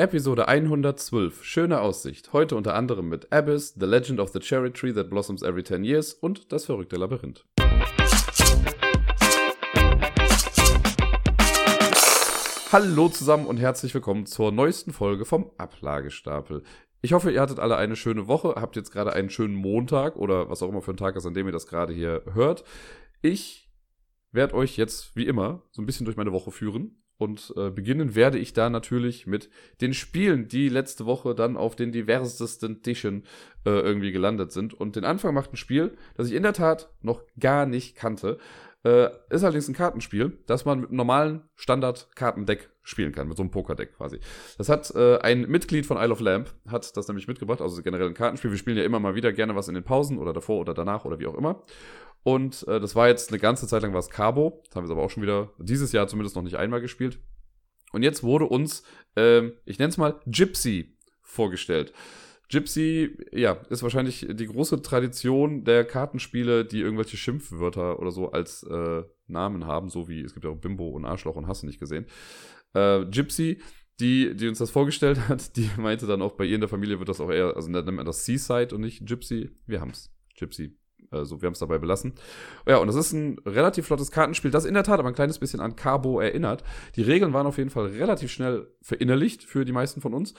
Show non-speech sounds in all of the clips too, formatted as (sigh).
Episode 112. Schöne Aussicht. Heute unter anderem mit Abyss, The Legend of the Cherry Tree that blossoms every 10 years und das verrückte Labyrinth. Hallo zusammen und herzlich willkommen zur neuesten Folge vom Ablagestapel. Ich hoffe, ihr hattet alle eine schöne Woche, habt jetzt gerade einen schönen Montag oder was auch immer für ein Tag ist, an dem ihr das gerade hier hört. Ich werde euch jetzt wie immer so ein bisschen durch meine Woche führen. Und äh, beginnen werde ich da natürlich mit den Spielen, die letzte Woche dann auf den diversesten Tischen äh, irgendwie gelandet sind. Und den Anfang macht ein Spiel, das ich in der Tat noch gar nicht kannte. Äh, ist allerdings ein Kartenspiel, das man mit einem normalen Standard-Kartendeck spielen kann, mit so einem Pokerdeck quasi. Das hat äh, ein Mitglied von Isle of Lamp, hat das nämlich mitgebracht, also generell ein Kartenspiel. Wir spielen ja immer mal wieder gerne was in den Pausen oder davor oder danach oder wie auch immer. Und äh, das war jetzt eine ganze Zeit lang was Cabo. Das haben wir aber auch schon wieder dieses Jahr zumindest noch nicht einmal gespielt. Und jetzt wurde uns, ähm, ich nenne es mal Gypsy vorgestellt. Gypsy, ja, ist wahrscheinlich die große Tradition der Kartenspiele, die irgendwelche Schimpfwörter oder so als äh, Namen haben, so wie es gibt ja auch Bimbo und Arschloch und hast du nicht gesehen. Äh, Gypsy, die, die uns das vorgestellt (laughs) hat, die meinte dann auch, bei ihr in der Familie wird das auch eher, also nennt man das Seaside und nicht Gypsy. Wir haben's. Gypsy. Also wir haben es dabei belassen. Ja, und das ist ein relativ flottes Kartenspiel, das in der Tat aber ein kleines bisschen an Cabo erinnert. Die Regeln waren auf jeden Fall relativ schnell verinnerlicht für die meisten von uns.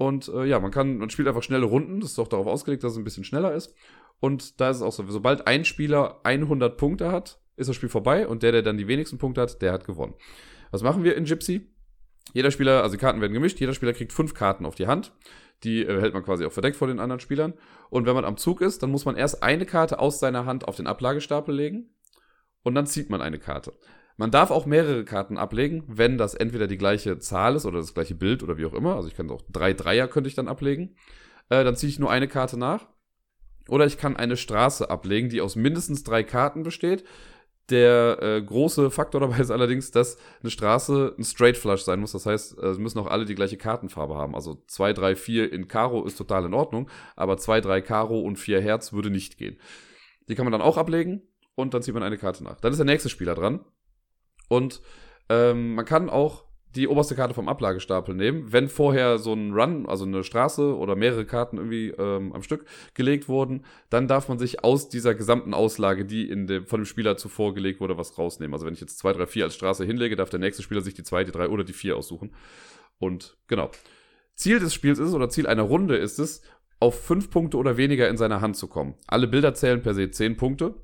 Und äh, ja, man kann, man spielt einfach schnelle Runden. Das ist auch darauf ausgelegt, dass es ein bisschen schneller ist. Und da ist es auch so, sobald ein Spieler 100 Punkte hat, ist das Spiel vorbei. Und der, der dann die wenigsten Punkte hat, der hat gewonnen. Was machen wir in Gypsy? Jeder Spieler, also die Karten werden gemischt, jeder Spieler kriegt fünf Karten auf die Hand. Die äh, hält man quasi auch verdeckt vor den anderen Spielern. Und wenn man am Zug ist, dann muss man erst eine Karte aus seiner Hand auf den Ablagestapel legen. Und dann zieht man eine Karte. Man darf auch mehrere Karten ablegen, wenn das entweder die gleiche Zahl ist oder das gleiche Bild oder wie auch immer. Also ich kann auch drei Dreier könnte ich dann ablegen. Äh, dann ziehe ich nur eine Karte nach. Oder ich kann eine Straße ablegen, die aus mindestens drei Karten besteht. Der äh, große Faktor dabei (laughs) ist allerdings, dass eine Straße ein Straight Flush sein muss. Das heißt, äh, es müssen auch alle die gleiche Kartenfarbe haben. Also 2, 3, 4 in Karo ist total in Ordnung, aber 2, 3 Karo und 4 Herz würde nicht gehen. Die kann man dann auch ablegen und dann zieht man eine Karte nach. Dann ist der nächste Spieler dran. Und ähm, man kann auch die oberste Karte vom Ablagestapel nehmen. Wenn vorher so ein Run, also eine Straße oder mehrere Karten irgendwie ähm, am Stück gelegt wurden, dann darf man sich aus dieser gesamten Auslage, die in dem, von dem Spieler zuvor gelegt wurde, was rausnehmen. Also wenn ich jetzt 2, 3, 4 als Straße hinlege, darf der nächste Spieler sich die 2, die 3 oder die 4 aussuchen. Und genau. Ziel des Spiels ist oder Ziel einer Runde ist es, auf 5 Punkte oder weniger in seiner Hand zu kommen. Alle Bilder zählen per se 10 Punkte.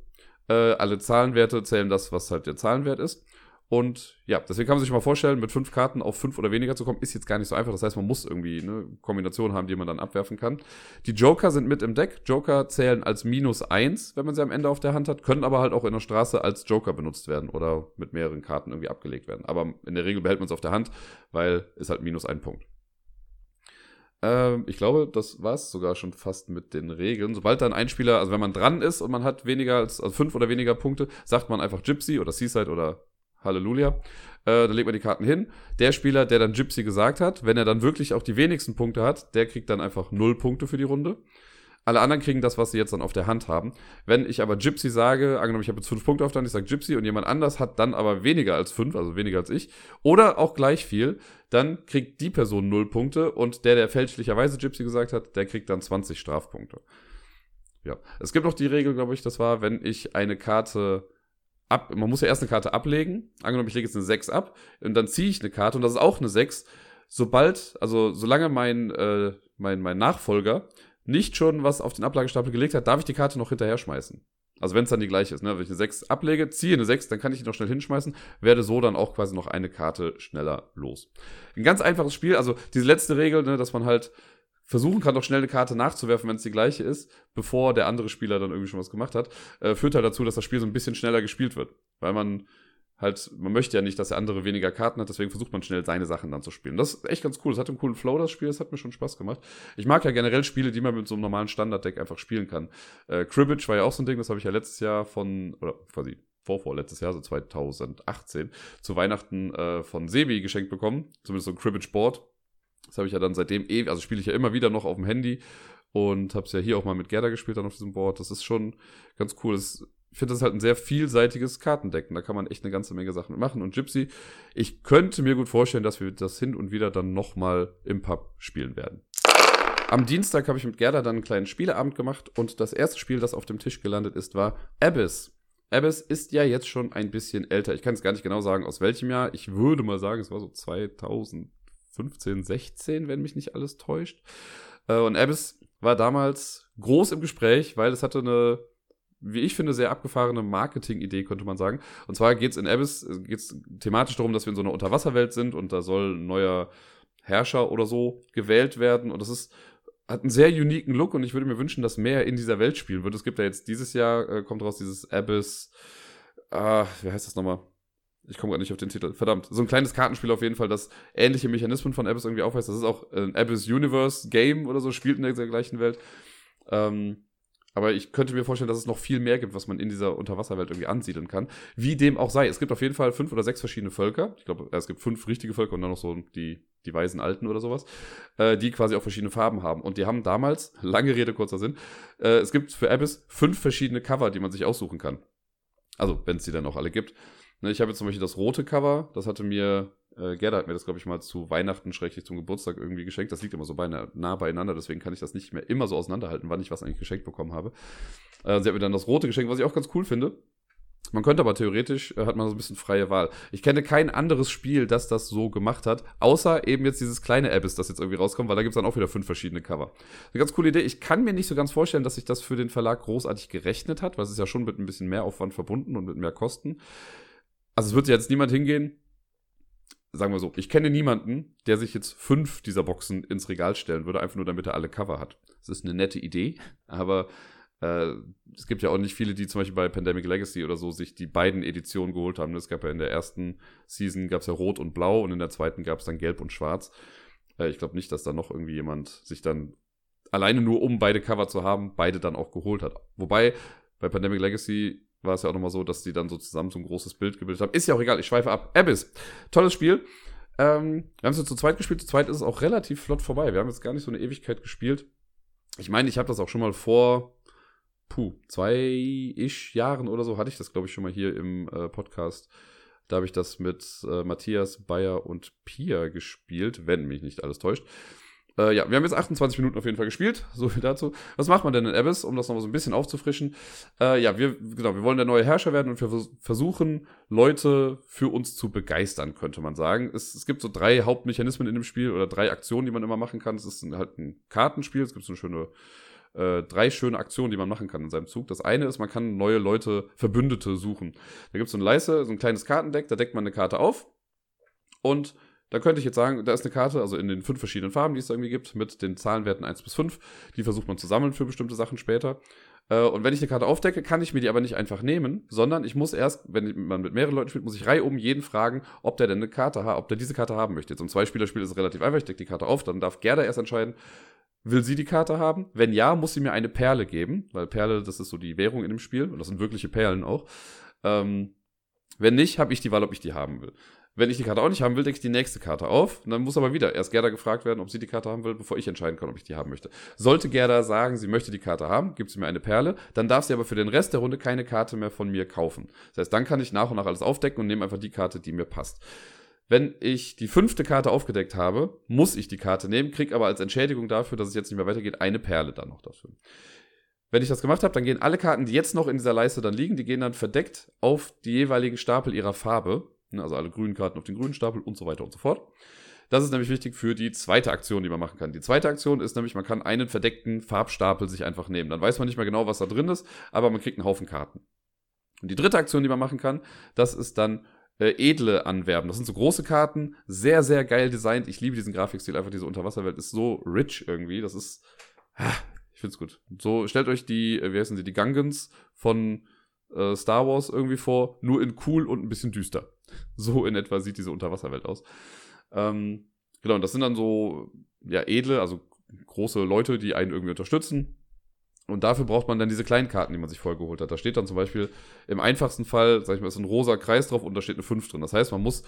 Äh, alle Zahlenwerte zählen das, was halt der Zahlenwert ist. Und ja, deswegen kann man sich mal vorstellen, mit fünf Karten auf fünf oder weniger zu kommen, ist jetzt gar nicht so einfach. Das heißt, man muss irgendwie eine Kombination haben, die man dann abwerfen kann. Die Joker sind mit im Deck. Joker zählen als minus eins, wenn man sie am Ende auf der Hand hat, können aber halt auch in der Straße als Joker benutzt werden oder mit mehreren Karten irgendwie abgelegt werden. Aber in der Regel behält man es auf der Hand, weil es halt minus ein Punkt. Ähm, ich glaube, das war es sogar schon fast mit den Regeln. Sobald dann ein Spieler, also wenn man dran ist und man hat weniger als also fünf oder weniger Punkte, sagt man einfach Gypsy oder Seaside oder Halleluja. Äh, da legt man die Karten hin. Der Spieler, der dann Gypsy gesagt hat, wenn er dann wirklich auch die wenigsten Punkte hat, der kriegt dann einfach null Punkte für die Runde. Alle anderen kriegen das, was sie jetzt dann auf der Hand haben. Wenn ich aber Gypsy sage, angenommen, ich habe jetzt fünf Punkte auf der Hand, ich sage Gypsy und jemand anders hat dann aber weniger als fünf, also weniger als ich, oder auch gleich viel, dann kriegt die Person null Punkte und der, der fälschlicherweise Gypsy gesagt hat, der kriegt dann 20 Strafpunkte. Ja. Es gibt noch die Regel, glaube ich, das war, wenn ich eine Karte ab, man muss ja erst eine Karte ablegen. Angenommen, ich lege jetzt eine 6 ab und dann ziehe ich eine Karte und das ist auch eine 6. Sobald, also solange mein, äh, mein, mein Nachfolger nicht schon was auf den Ablagestapel gelegt hat, darf ich die Karte noch hinterher schmeißen. Also wenn es dann die gleiche ist, ne? wenn ich eine 6 ablege, ziehe eine 6, dann kann ich die noch schnell hinschmeißen, werde so dann auch quasi noch eine Karte schneller los. Ein ganz einfaches Spiel, also diese letzte Regel, ne, dass man halt versuchen kann, doch schnell eine Karte nachzuwerfen, wenn es die gleiche ist, bevor der andere Spieler dann irgendwie schon was gemacht hat, äh, führt halt dazu, dass das Spiel so ein bisschen schneller gespielt wird. Weil man halt, man möchte ja nicht, dass der andere weniger Karten hat, deswegen versucht man schnell seine Sachen dann zu spielen. Das ist echt ganz cool. Das hat einen coolen Flow, das Spiel, das hat mir schon Spaß gemacht. Ich mag ja generell Spiele, die man mit so einem normalen Standarddeck einfach spielen kann. Äh, Cribbage war ja auch so ein Ding, das habe ich ja letztes Jahr von, oder quasi vorvorletztes Jahr, so 2018, zu Weihnachten äh, von Sebi geschenkt bekommen. Zumindest so ein Cribbage Board das habe ich ja dann seitdem eh, also spiele ich ja immer wieder noch auf dem Handy und habe es ja hier auch mal mit Gerda gespielt dann auf diesem Board. Das ist schon ganz cool. Das ich finde, das ist halt ein sehr vielseitiges Kartendeck. Da kann man echt eine ganze Menge Sachen machen. Und Gypsy, ich könnte mir gut vorstellen, dass wir das hin und wieder dann nochmal im Pub spielen werden. Am Dienstag habe ich mit Gerda dann einen kleinen Spieleabend gemacht und das erste Spiel, das auf dem Tisch gelandet ist, war Abyss. Abyss ist ja jetzt schon ein bisschen älter. Ich kann es gar nicht genau sagen, aus welchem Jahr. Ich würde mal sagen, es war so 2015, 16, wenn mich nicht alles täuscht. Äh, und Abyss war damals groß im Gespräch, weil es hatte eine, wie ich finde, sehr abgefahrene Marketing-Idee, könnte man sagen. Und zwar geht es in Abyss geht's thematisch darum, dass wir in so einer Unterwasserwelt sind und da soll ein neuer Herrscher oder so gewählt werden. Und das ist hat einen sehr uniken Look und ich würde mir wünschen, dass mehr in dieser Welt spielen wird. Es gibt ja jetzt dieses Jahr, äh, kommt raus dieses Abyss, ah, wie heißt das nochmal? Ich komme gerade nicht auf den Titel. Verdammt. So ein kleines Kartenspiel auf jeden Fall, das ähnliche Mechanismen von Abyss irgendwie aufweist. Das ist auch ein Abyss Universe Game oder so, spielt in der gleichen Welt. Ähm, aber ich könnte mir vorstellen, dass es noch viel mehr gibt, was man in dieser Unterwasserwelt irgendwie ansiedeln kann. Wie dem auch sei. Es gibt auf jeden Fall fünf oder sechs verschiedene Völker. Ich glaube, es gibt fünf richtige Völker und dann noch so die, die weisen Alten oder sowas, äh, die quasi auch verschiedene Farben haben. Und die haben damals, (laughs) lange Rede, kurzer Sinn, äh, es gibt für Abyss fünf verschiedene Cover, die man sich aussuchen kann. Also, wenn es die dann auch alle gibt. Ne, ich habe jetzt zum Beispiel das rote Cover, das hatte mir äh, Gerda hat mir das, glaube ich, mal zu Weihnachten, schrecklich zum Geburtstag irgendwie geschenkt. Das liegt immer so beinahe, nah beieinander, deswegen kann ich das nicht mehr immer so auseinanderhalten, wann ich was eigentlich geschenkt bekommen habe. Äh, sie hat mir dann das rote geschenkt, was ich auch ganz cool finde. Man könnte aber theoretisch, äh, hat man so ein bisschen freie Wahl. Ich kenne kein anderes Spiel, das das so gemacht hat, außer eben jetzt dieses kleine Abyss, das jetzt irgendwie rauskommt, weil da gibt es dann auch wieder fünf verschiedene Cover. Eine ganz coole Idee. Ich kann mir nicht so ganz vorstellen, dass sich das für den Verlag großartig gerechnet hat, weil es ist ja schon mit ein bisschen mehr Aufwand verbunden und mit mehr Kosten. Also es wird jetzt niemand hingehen, sagen wir so, ich kenne niemanden, der sich jetzt fünf dieser Boxen ins Regal stellen würde, einfach nur damit er alle Cover hat. Das ist eine nette Idee, aber äh, es gibt ja auch nicht viele, die zum Beispiel bei Pandemic Legacy oder so sich die beiden Editionen geholt haben. Es gab ja in der ersten Season gab es ja Rot und Blau und in der zweiten gab es dann Gelb und Schwarz. Äh, ich glaube nicht, dass da noch irgendwie jemand sich dann alleine nur um beide Cover zu haben, beide dann auch geholt hat. Wobei bei Pandemic Legacy war es ja auch nochmal so, dass die dann so zusammen so ein großes Bild gebildet haben. Ist ja auch egal, ich schweife ab. Abyss. Tolles Spiel. Ähm, wir haben es jetzt zu zweit gespielt. Zu zweit ist es auch relativ flott vorbei. Wir haben jetzt gar nicht so eine Ewigkeit gespielt. Ich meine, ich habe das auch schon mal vor, puh, zwei-ish Jahren oder so hatte ich das, glaube ich, schon mal hier im äh, Podcast. Da habe ich das mit äh, Matthias, Bayer und Pia gespielt, wenn mich nicht alles täuscht. Äh, ja, wir haben jetzt 28 Minuten auf jeden Fall gespielt. (laughs) So viel dazu. Was macht man denn in Abyss, um das nochmal so ein bisschen aufzufrischen? Äh, ja, wir, genau, wir wollen der neue Herrscher werden und wir versuchen, Leute für uns zu begeistern, könnte man sagen. Es, es gibt so drei Hauptmechanismen in dem Spiel oder drei Aktionen, die man immer machen kann. Es ist halt ein Kartenspiel. Es gibt so eine schöne äh, drei schöne Aktionen, die man machen kann in seinem Zug. Das eine ist, man kann neue Leute, Verbündete suchen. Da gibt es so ein Leise, so ein kleines Kartendeck, da deckt man eine Karte auf und da könnte ich jetzt sagen, da ist eine Karte, also in den fünf verschiedenen Farben, die es irgendwie gibt, mit den Zahlenwerten 1 bis 5. Die versucht man zu sammeln für bestimmte Sachen später. Äh, und wenn ich eine Karte aufdecke, kann ich mir die aber nicht einfach nehmen, sondern ich muss erst, wenn man mit mehreren Leuten spielt, muss ich reihum jeden fragen, ob der denn eine Karte hat, ob der diese Karte haben möchte. Jetzt im Zweispielerspiel ist es relativ einfach, ich decke die Karte auf, dann darf Gerda erst entscheiden, will sie die Karte haben? Wenn ja, muss sie mir eine Perle geben, weil Perle, das ist so die Währung in dem Spiel und das sind wirkliche Perlen auch. Ähm, wenn nicht, habe ich die Wahl, ob ich die haben will. Wenn ich die Karte auch nicht haben will, decke ich die nächste Karte auf. Und dann muss aber wieder erst Gerda gefragt werden, ob sie die Karte haben will, bevor ich entscheiden kann, ob ich die haben möchte. Sollte Gerda sagen, sie möchte die Karte haben, gibt sie mir eine Perle, dann darf sie aber für den Rest der Runde keine Karte mehr von mir kaufen. Das heißt, dann kann ich nach und nach alles aufdecken und nehme einfach die Karte, die mir passt. Wenn ich die fünfte Karte aufgedeckt habe, muss ich die Karte nehmen, kriege aber als Entschädigung dafür, dass es jetzt nicht mehr weitergeht, eine Perle dann noch dafür. Wenn ich das gemacht habe, dann gehen alle Karten, die jetzt noch in dieser Leiste dann liegen, die gehen dann verdeckt auf die jeweiligen Stapel ihrer Farbe. Ne, also alle grünen Karten auf den grünen Stapel und so weiter und so fort. Das ist nämlich wichtig für die zweite Aktion, die man machen kann. Die zweite Aktion ist nämlich, man kann einen verdeckten Farbstapel sich einfach nehmen. Dann weiß man nicht mehr genau, was da drin ist, aber man kriegt einen Haufen Karten. Und die dritte Aktion, die man machen kann, das ist dann äh, edle anwerben. Das sind so große Karten, sehr, sehr geil designt. Ich liebe diesen Grafikstil, einfach diese Unterwasserwelt ist so rich irgendwie. Das ist, ah, ich find's gut. So, stellt euch die, äh, wie heißen sie, die Gungans von äh, Star Wars irgendwie vor, nur in cool und ein bisschen düster. So in etwa sieht diese Unterwasserwelt aus. Ähm, genau, und das sind dann so, ja, edle, also große Leute, die einen irgendwie unterstützen. Und dafür braucht man dann diese kleinen Karten, die man sich vorher geholt hat. Da steht dann zum Beispiel im einfachsten Fall, sag ich mal, ist ein rosa Kreis drauf und da steht eine 5 drin. Das heißt, man muss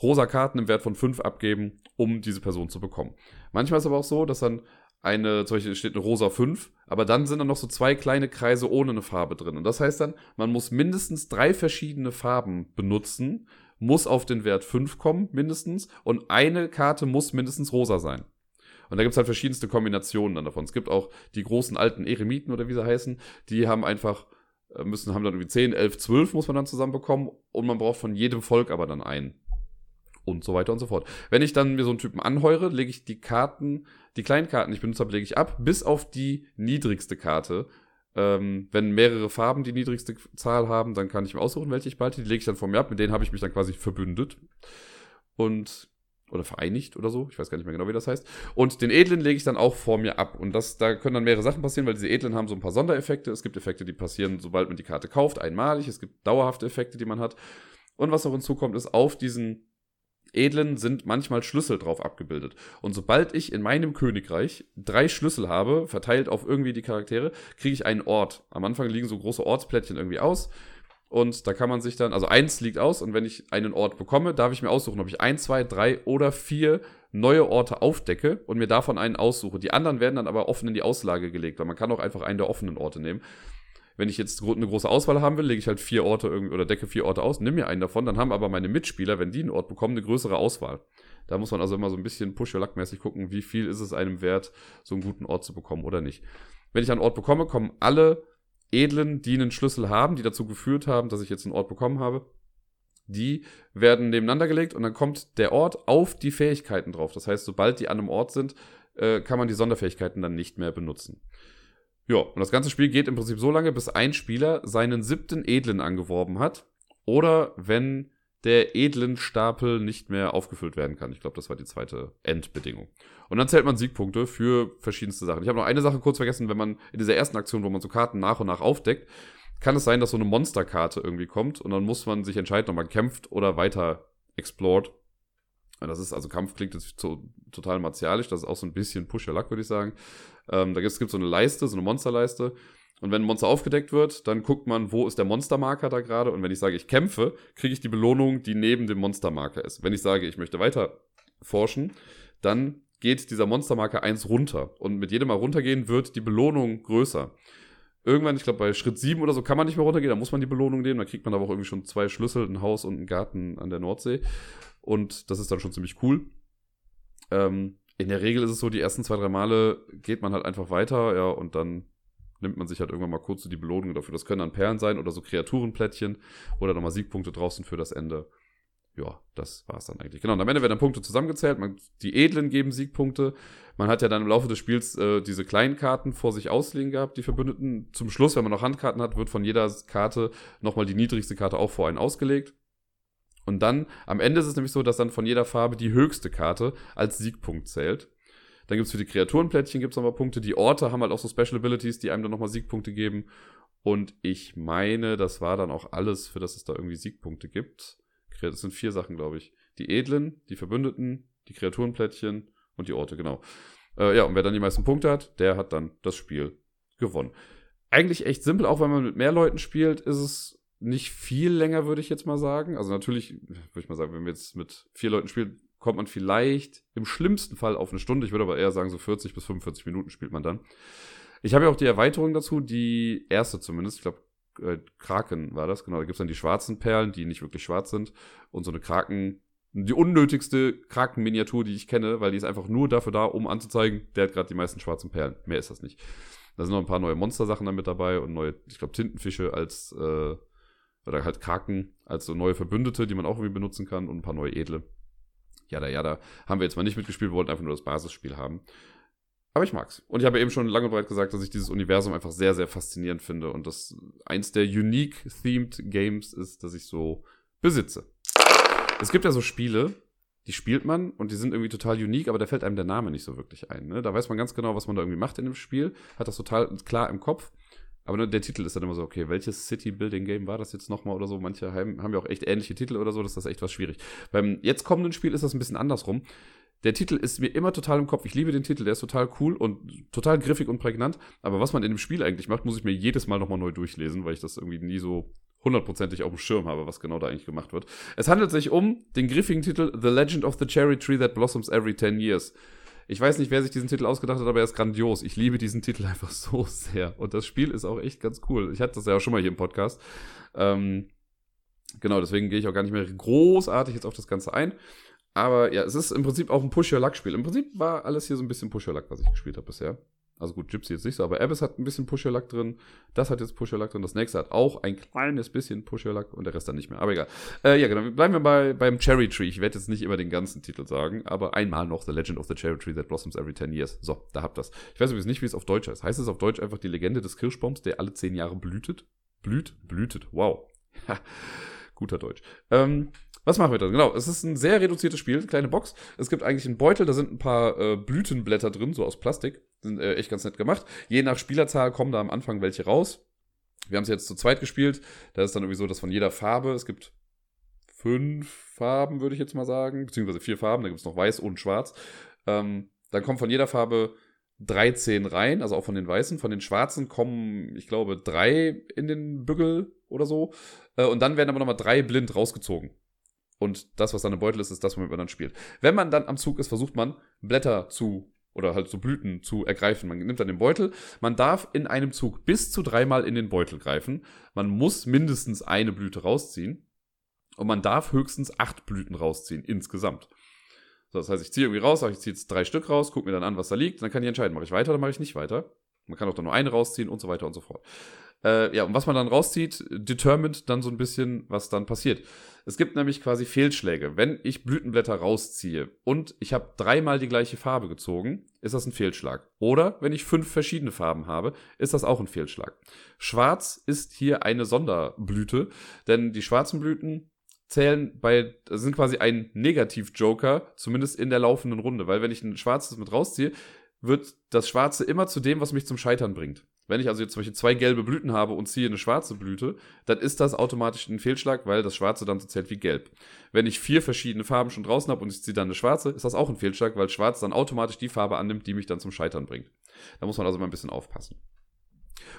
rosa Karten im Wert von 5 abgeben, um diese Person zu bekommen. Manchmal ist aber auch so, dass dann eine, zum Beispiel steht eine rosa 5, aber dann sind da noch so zwei kleine Kreise ohne eine Farbe drin. Und das heißt dann, man muss mindestens drei verschiedene Farben benutzen, muss auf den Wert 5 kommen, mindestens, und eine Karte muss mindestens rosa sein. Und da gibt's halt verschiedenste Kombinationen dann davon. Es gibt auch die großen alten Eremiten oder wie sie heißen, die haben einfach, äh, müssen, haben dann irgendwie 10, 11, 12 muss man dann zusammenbekommen und man braucht von jedem Volk aber dann einen. Und so weiter und so fort. Wenn ich dann mir so einen Typen anheure, lege ich die Karten, die kleinen Karten, die ich benutze habe, lege ich ab, bis auf die niedrigste Karte. Ähm, wenn mehrere Farben die niedrigste Zahl haben, dann kann ich mir aussuchen, welche ich behalte. Die lege ich dann von mir ab. Mit denen habe ich mich dann quasi verbündet. Und oder vereinigt oder so. Ich weiß gar nicht mehr genau, wie das heißt. Und den edlen lege ich dann auch vor mir ab. Und das, da können dann mehrere Sachen passieren, weil diese edlen haben so ein paar Sondereffekte. Es gibt Effekte, die passieren, sobald man die Karte kauft, einmalig. Es gibt dauerhafte Effekte, die man hat. Und was noch hinzukommt, ist, auf diesen edlen sind manchmal Schlüssel drauf abgebildet. Und sobald ich in meinem Königreich drei Schlüssel habe, verteilt auf irgendwie die Charaktere, kriege ich einen Ort. Am Anfang liegen so große Ortsplättchen irgendwie aus. Und da kann man sich dann, also eins liegt aus und wenn ich einen Ort bekomme, darf ich mir aussuchen, ob ich ein, zwei, drei oder vier neue Orte aufdecke und mir davon einen aussuche. Die anderen werden dann aber offen in die Auslage gelegt, weil man kann auch einfach einen der offenen Orte nehmen. Wenn ich jetzt eine große Auswahl haben will, lege ich halt vier Orte irgendwie oder decke vier Orte aus, nimm mir einen davon, dann haben aber meine Mitspieler, wenn die einen Ort bekommen, eine größere Auswahl. Da muss man also immer so ein bisschen push-your-luck-mäßig gucken, wie viel ist es einem wert, so einen guten Ort zu bekommen oder nicht. Wenn ich einen Ort bekomme, kommen alle edlen, die einen Schlüssel haben, die dazu geführt haben, dass ich jetzt einen Ort bekommen habe, die werden nebeneinander gelegt und dann kommt der Ort auf die Fähigkeiten drauf. Das heißt, sobald die an einem Ort sind, äh, kann man die Sonderfähigkeiten dann nicht mehr benutzen. Ja, und das ganze Spiel geht im Prinzip so lange, bis ein Spieler seinen siebten Edlen angeworben hat. Oder wenn der edlen Stapel nicht mehr aufgefüllt werden kann. Ich glaube, das war die zweite Endbedingung. Und dann zählt man Siegpunkte für verschiedenste Sachen. Ich habe noch eine Sache kurz vergessen, wenn man in dieser ersten Aktion, wo man so Karten nach und nach aufdeckt, kann es sein, dass so eine Monsterkarte irgendwie kommt und dann muss man sich entscheiden, ob man kämpft oder weiter explored. Das ist, also Kampf klingt jetzt total martialisch, das ist auch so ein bisschen Push-Your-Luck, würde ich sagen. Ähm, da gibt es so eine Leiste, so eine Monsterleiste. Und wenn ein Monster aufgedeckt wird, dann guckt man, wo ist der Monstermarker da gerade. Und wenn ich sage, ich kämpfe, kriege ich die Belohnung, die neben dem Monstermarker ist. Wenn ich sage, ich möchte weiter forschen, dann geht dieser Monstermarker 1 runter. Und mit jedem Mal runtergehen wird die Belohnung größer. Irgendwann, ich glaube, bei Schritt 7 oder so kann man nicht mehr runtergehen, da muss man die Belohnung nehmen. Da kriegt man aber auch irgendwie schon zwei Schlüssel, ein Haus und einen Garten an der Nordsee. Und das ist dann schon ziemlich cool. Ähm, in der Regel ist es so, die ersten zwei, drei Male geht man halt einfach weiter, ja, und dann nimmt man sich halt irgendwann mal kurz so die Belohnung dafür. Das können dann Perlen sein oder so Kreaturenplättchen oder nochmal Siegpunkte draußen für das Ende. Ja, das war's dann eigentlich. Genau, und am Ende werden dann Punkte zusammengezählt. Man, die Edlen geben Siegpunkte. Man hat ja dann im Laufe des Spiels äh, diese kleinen Karten vor sich auslegen gehabt, die Verbündeten. Zum Schluss, wenn man noch Handkarten hat, wird von jeder Karte nochmal die niedrigste Karte auch vor einen ausgelegt. Und dann, am Ende ist es nämlich so, dass dann von jeder Farbe die höchste Karte als Siegpunkt zählt. Dann gibt es für die Kreaturenplättchen gibt's nochmal Punkte. Die Orte haben halt auch so Special Abilities, die einem dann nochmal Siegpunkte geben. Und ich meine, das war dann auch alles, für das es da irgendwie Siegpunkte gibt. Das sind vier Sachen, glaube ich. Die Edlen, die Verbündeten, die Kreaturenplättchen und die Orte, genau. Äh, ja, und wer dann die meisten Punkte hat, der hat dann das Spiel gewonnen. Eigentlich echt simpel, auch wenn man mit mehr Leuten spielt, ist es nicht viel länger, würde ich jetzt mal sagen. Also natürlich, würde ich mal sagen, wenn wir jetzt mit vier Leuten spielen, kommt man vielleicht im schlimmsten Fall auf eine Stunde. Ich würde aber eher sagen, so 40 bis 45 Minuten spielt man dann. Ich habe ja auch die Erweiterung dazu, die erste zumindest. Ich glaube, äh, Kraken war das, genau. Da gibt es dann die schwarzen Perlen, die nicht wirklich schwarz sind. Und so eine Kraken, die unnötigste Kraken-Miniatur, die ich kenne, weil die ist einfach nur dafür da, um anzuzeigen, der hat gerade die meisten schwarzen Perlen. Mehr ist das nicht. Da sind noch ein paar neue Monstersachen dann mit dabei und neue, ich glaube, Tintenfische als, äh, oder halt Kraken als so neue Verbündete, die man auch irgendwie benutzen kann und ein paar neue Edle. Ja, da, ja, da haben wir jetzt mal nicht mitgespielt, wir wollten einfach nur das Basisspiel haben. Aber ich mag's. Und ich habe eben schon lange und breit gesagt, dass ich dieses Universum einfach sehr, sehr faszinierend finde und das eins der unique-themed Games ist, das ich so besitze. Es gibt ja so Spiele, die spielt man und die sind irgendwie total unique, aber da fällt einem der Name nicht so wirklich ein. Ne? Da weiß man ganz genau, was man da irgendwie macht in dem Spiel, hat das total klar im Kopf. Aber der Titel ist dann immer so, okay, welches City-Building-Game war das jetzt nochmal oder so? Manche haben, haben ja auch echt ähnliche Titel oder so, das ist echt was schwierig. Beim jetzt kommenden Spiel ist das ein bisschen andersrum. Der Titel ist mir immer total im Kopf. Ich liebe den Titel, der ist total cool und total griffig und prägnant. Aber was man in dem Spiel eigentlich macht, muss ich mir jedes Mal nochmal neu durchlesen, weil ich das irgendwie nie so hundertprozentig auf dem Schirm habe, was genau da eigentlich gemacht wird. Es handelt sich um den griffigen Titel The Legend of the Cherry Tree That Blossoms Every 10 Years. Ich weiß nicht, wer sich diesen Titel ausgedacht hat, aber er ist grandios. Ich liebe diesen Titel (laughs) einfach so sehr. Und das Spiel ist auch echt ganz cool. Ich hatte das ja auch schon mal hier im Podcast. Ähm, genau, deswegen gehe ich auch gar nicht mehr großartig jetzt auf das Ganze ein. Aber ja, es ist im Prinzip auch ein Push-Your-Luck-Spiel. Im Prinzip war alles hier so ein bisschen Push-Your-Luck, was ich gespielt habe bisher. Also gut, Gypsy jetzt nicht so, aber Abyss hat ein bisschen Push-Your-Luck drin. Das hat jetzt Push-Your-Luck drin. Das nächste hat auch ein kleines bisschen Push-Your-Luck und der Rest dann nicht mehr. Aber egal. Äh, ja, genau. Bleiben wir bei, beim Cherry Tree. Ich werde jetzt nicht immer den ganzen Titel sagen, aber einmal noch The Legend of the Cherry Tree that blossoms every 10 years. So, da habt das. Ich weiß übrigens nicht, wie es auf Deutsch heißt. Heißt es auf Deutsch einfach die Legende des Kirschbaums, der alle 10 Jahre blühtet? Blüht? Blühtet. Wow. (laughs) Guter Deutsch. Ähm, was machen wir dann? Genau, es ist ein sehr reduziertes Spiel, kleine Box. Es gibt eigentlich einen Beutel, da sind ein paar äh, Blütenblätter drin, so aus Plastik. Sind äh, echt ganz nett gemacht. Je nach Spielerzahl kommen da am Anfang welche raus. Wir haben es jetzt zu zweit gespielt. Da ist dann irgendwie so, dass von jeder Farbe, es gibt fünf Farben, würde ich jetzt mal sagen, beziehungsweise vier Farben, da gibt es noch weiß und schwarz. Ähm, dann kommen von jeder Farbe 13 rein, also auch von den weißen. Von den schwarzen kommen, ich glaube, drei in den Bügel oder so. Äh, und dann werden aber nochmal drei blind rausgezogen. Und das, was dann im Beutel ist, ist das, womit man dann spielt. Wenn man dann am Zug ist, versucht man, Blätter zu oder halt so Blüten zu ergreifen. Man nimmt dann den Beutel. Man darf in einem Zug bis zu dreimal in den Beutel greifen. Man muss mindestens eine Blüte rausziehen. Und man darf höchstens acht Blüten rausziehen insgesamt. So, das heißt, ich ziehe irgendwie raus, ich ziehe jetzt drei Stück raus, gucke mir dann an, was da liegt. Dann kann ich entscheiden, mache ich weiter oder mache ich nicht weiter. Man kann auch dann nur eine rausziehen und so weiter und so fort. Äh, ja, und was man dann rauszieht, determined dann so ein bisschen, was dann passiert. Es gibt nämlich quasi Fehlschläge. Wenn ich Blütenblätter rausziehe und ich habe dreimal die gleiche Farbe gezogen, ist das ein Fehlschlag. Oder wenn ich fünf verschiedene Farben habe, ist das auch ein Fehlschlag. Schwarz ist hier eine Sonderblüte, denn die schwarzen Blüten zählen bei, sind quasi ein Negativ-Joker, zumindest in der laufenden Runde, weil wenn ich ein schwarzes mit rausziehe, wird das Schwarze immer zu dem, was mich zum Scheitern bringt. Wenn ich also jetzt zum Beispiel zwei gelbe Blüten habe und ziehe eine schwarze Blüte, dann ist das automatisch ein Fehlschlag, weil das Schwarze dann so zählt wie gelb. Wenn ich vier verschiedene Farben schon draußen habe und ich ziehe dann eine schwarze, ist das auch ein Fehlschlag, weil Schwarz dann automatisch die Farbe annimmt, die mich dann zum Scheitern bringt. Da muss man also mal ein bisschen aufpassen.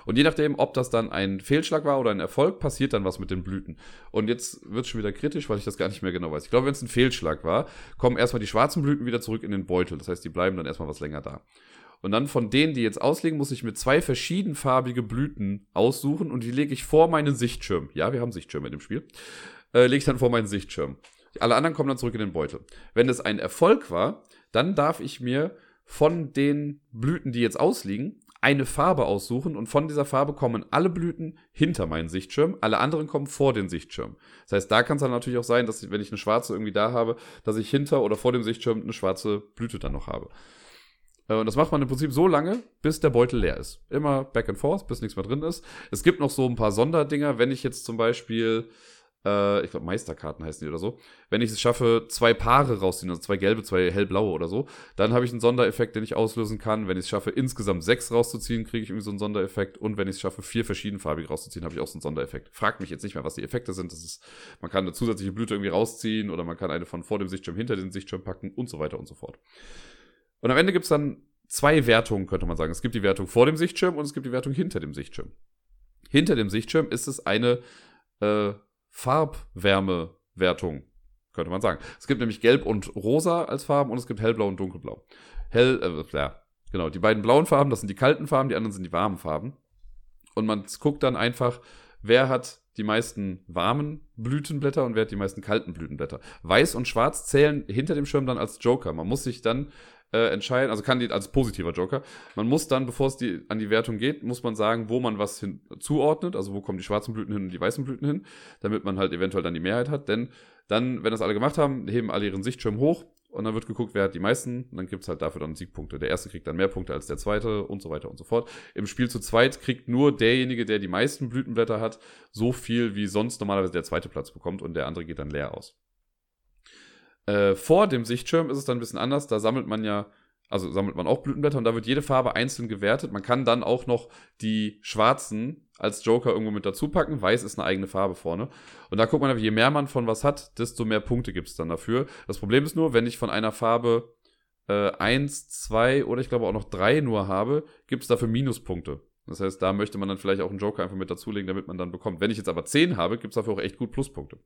Und je nachdem, ob das dann ein Fehlschlag war oder ein Erfolg, passiert dann was mit den Blüten. Und jetzt wird es schon wieder kritisch, weil ich das gar nicht mehr genau weiß. Ich glaube, wenn es ein Fehlschlag war, kommen erstmal die schwarzen Blüten wieder zurück in den Beutel. Das heißt, die bleiben dann erstmal was länger da. Und dann von denen, die jetzt auslegen, muss ich mir zwei verschiedenfarbige Blüten aussuchen und die lege ich vor meinen Sichtschirm. Ja, wir haben Sichtschirme in dem Spiel. Äh, lege ich dann vor meinen Sichtschirm. Alle anderen kommen dann zurück in den Beutel. Wenn es ein Erfolg war, dann darf ich mir von den Blüten, die jetzt ausliegen, eine Farbe aussuchen und von dieser Farbe kommen alle Blüten hinter meinen Sichtschirm, alle anderen kommen vor den Sichtschirm. Das heißt, da kann es dann natürlich auch sein, dass ich, wenn ich eine schwarze irgendwie da habe, dass ich hinter oder vor dem Sichtschirm eine schwarze Blüte dann noch habe. Äh, und das macht man im Prinzip so lange, bis der Beutel leer ist. Immer back and forth, bis nichts mehr drin ist. Es gibt noch so ein paar Sonderdinger, wenn ich jetzt zum Beispiel, äh, ich glaube Meisterkarten heißen die oder so, wenn ich es schaffe, zwei Paare rausziehen, also zwei gelbe, zwei hellblaue oder so, dann habe ich einen Sondereffekt, den ich auslösen kann. Wenn ich es schaffe, insgesamt sechs rauszuziehen, kriege ich irgendwie so einen Sondereffekt. Und wenn ich es schaffe, vier verschiedenfarbige rauszuziehen, habe ich auch so einen Sondereffekt. Fragt mich jetzt nicht mehr, was die Effekte sind. Das ist, man kann eine zusätzliche Blüte irgendwie rausziehen oder man kann eine von vor dem Sichtschirm hinter den Sichtschirm packen und so weiter und so fort. Und am Ende gibt es dann zwei Wertungen, könnte man sagen. Es gibt die Wertung vor dem Sichtschirm und es gibt die Wertung hinter dem Sichtschirm. Hinter dem Sichtschirm ist es eine äh, Farbwärmewertung, könnte man sagen. Es gibt nämlich Gelb und Rosa als Farben und es gibt Hellblau und Dunkelblau. Hell, äh, ja, genau. Die beiden blauen Farben, das sind die kalten Farben, die anderen sind die warmen Farben. Und man guckt dann einfach, wer hat die meisten warmen Blütenblätter und wer hat die meisten kalten Blütenblätter. Weiß und Schwarz zählen hinter dem Schirm dann als Joker. Man muss sich dann äh, entscheiden, also kann die als positiver Joker. Man muss dann, bevor es die, an die Wertung geht, muss man sagen, wo man was hin, zuordnet, also wo kommen die schwarzen Blüten hin und die weißen Blüten hin, damit man halt eventuell dann die Mehrheit hat. Denn dann, wenn das alle gemacht haben, heben alle ihren Sichtschirm hoch und dann wird geguckt, wer hat die meisten und dann gibt's halt dafür dann Siegpunkte. Der erste kriegt dann mehr Punkte als der zweite und so weiter und so fort. Im Spiel zu zweit kriegt nur derjenige, der die meisten Blütenblätter hat, so viel, wie sonst normalerweise der zweite Platz bekommt und der andere geht dann leer aus. Äh, vor dem Sichtschirm ist es dann ein bisschen anders. Da sammelt man ja, also sammelt man auch Blütenblätter und da wird jede Farbe einzeln gewertet. Man kann dann auch noch die schwarzen als Joker irgendwo mit dazu packen. Weiß ist eine eigene Farbe vorne. Und da guckt man, je mehr man von was hat, desto mehr Punkte gibt es dann dafür. Das Problem ist nur, wenn ich von einer Farbe äh, eins, zwei oder ich glaube auch noch drei nur habe, gibt es dafür Minuspunkte. Das heißt, da möchte man dann vielleicht auch einen Joker einfach mit dazulegen, damit man dann bekommt. Wenn ich jetzt aber zehn habe, gibt es dafür auch echt gut Pluspunkte.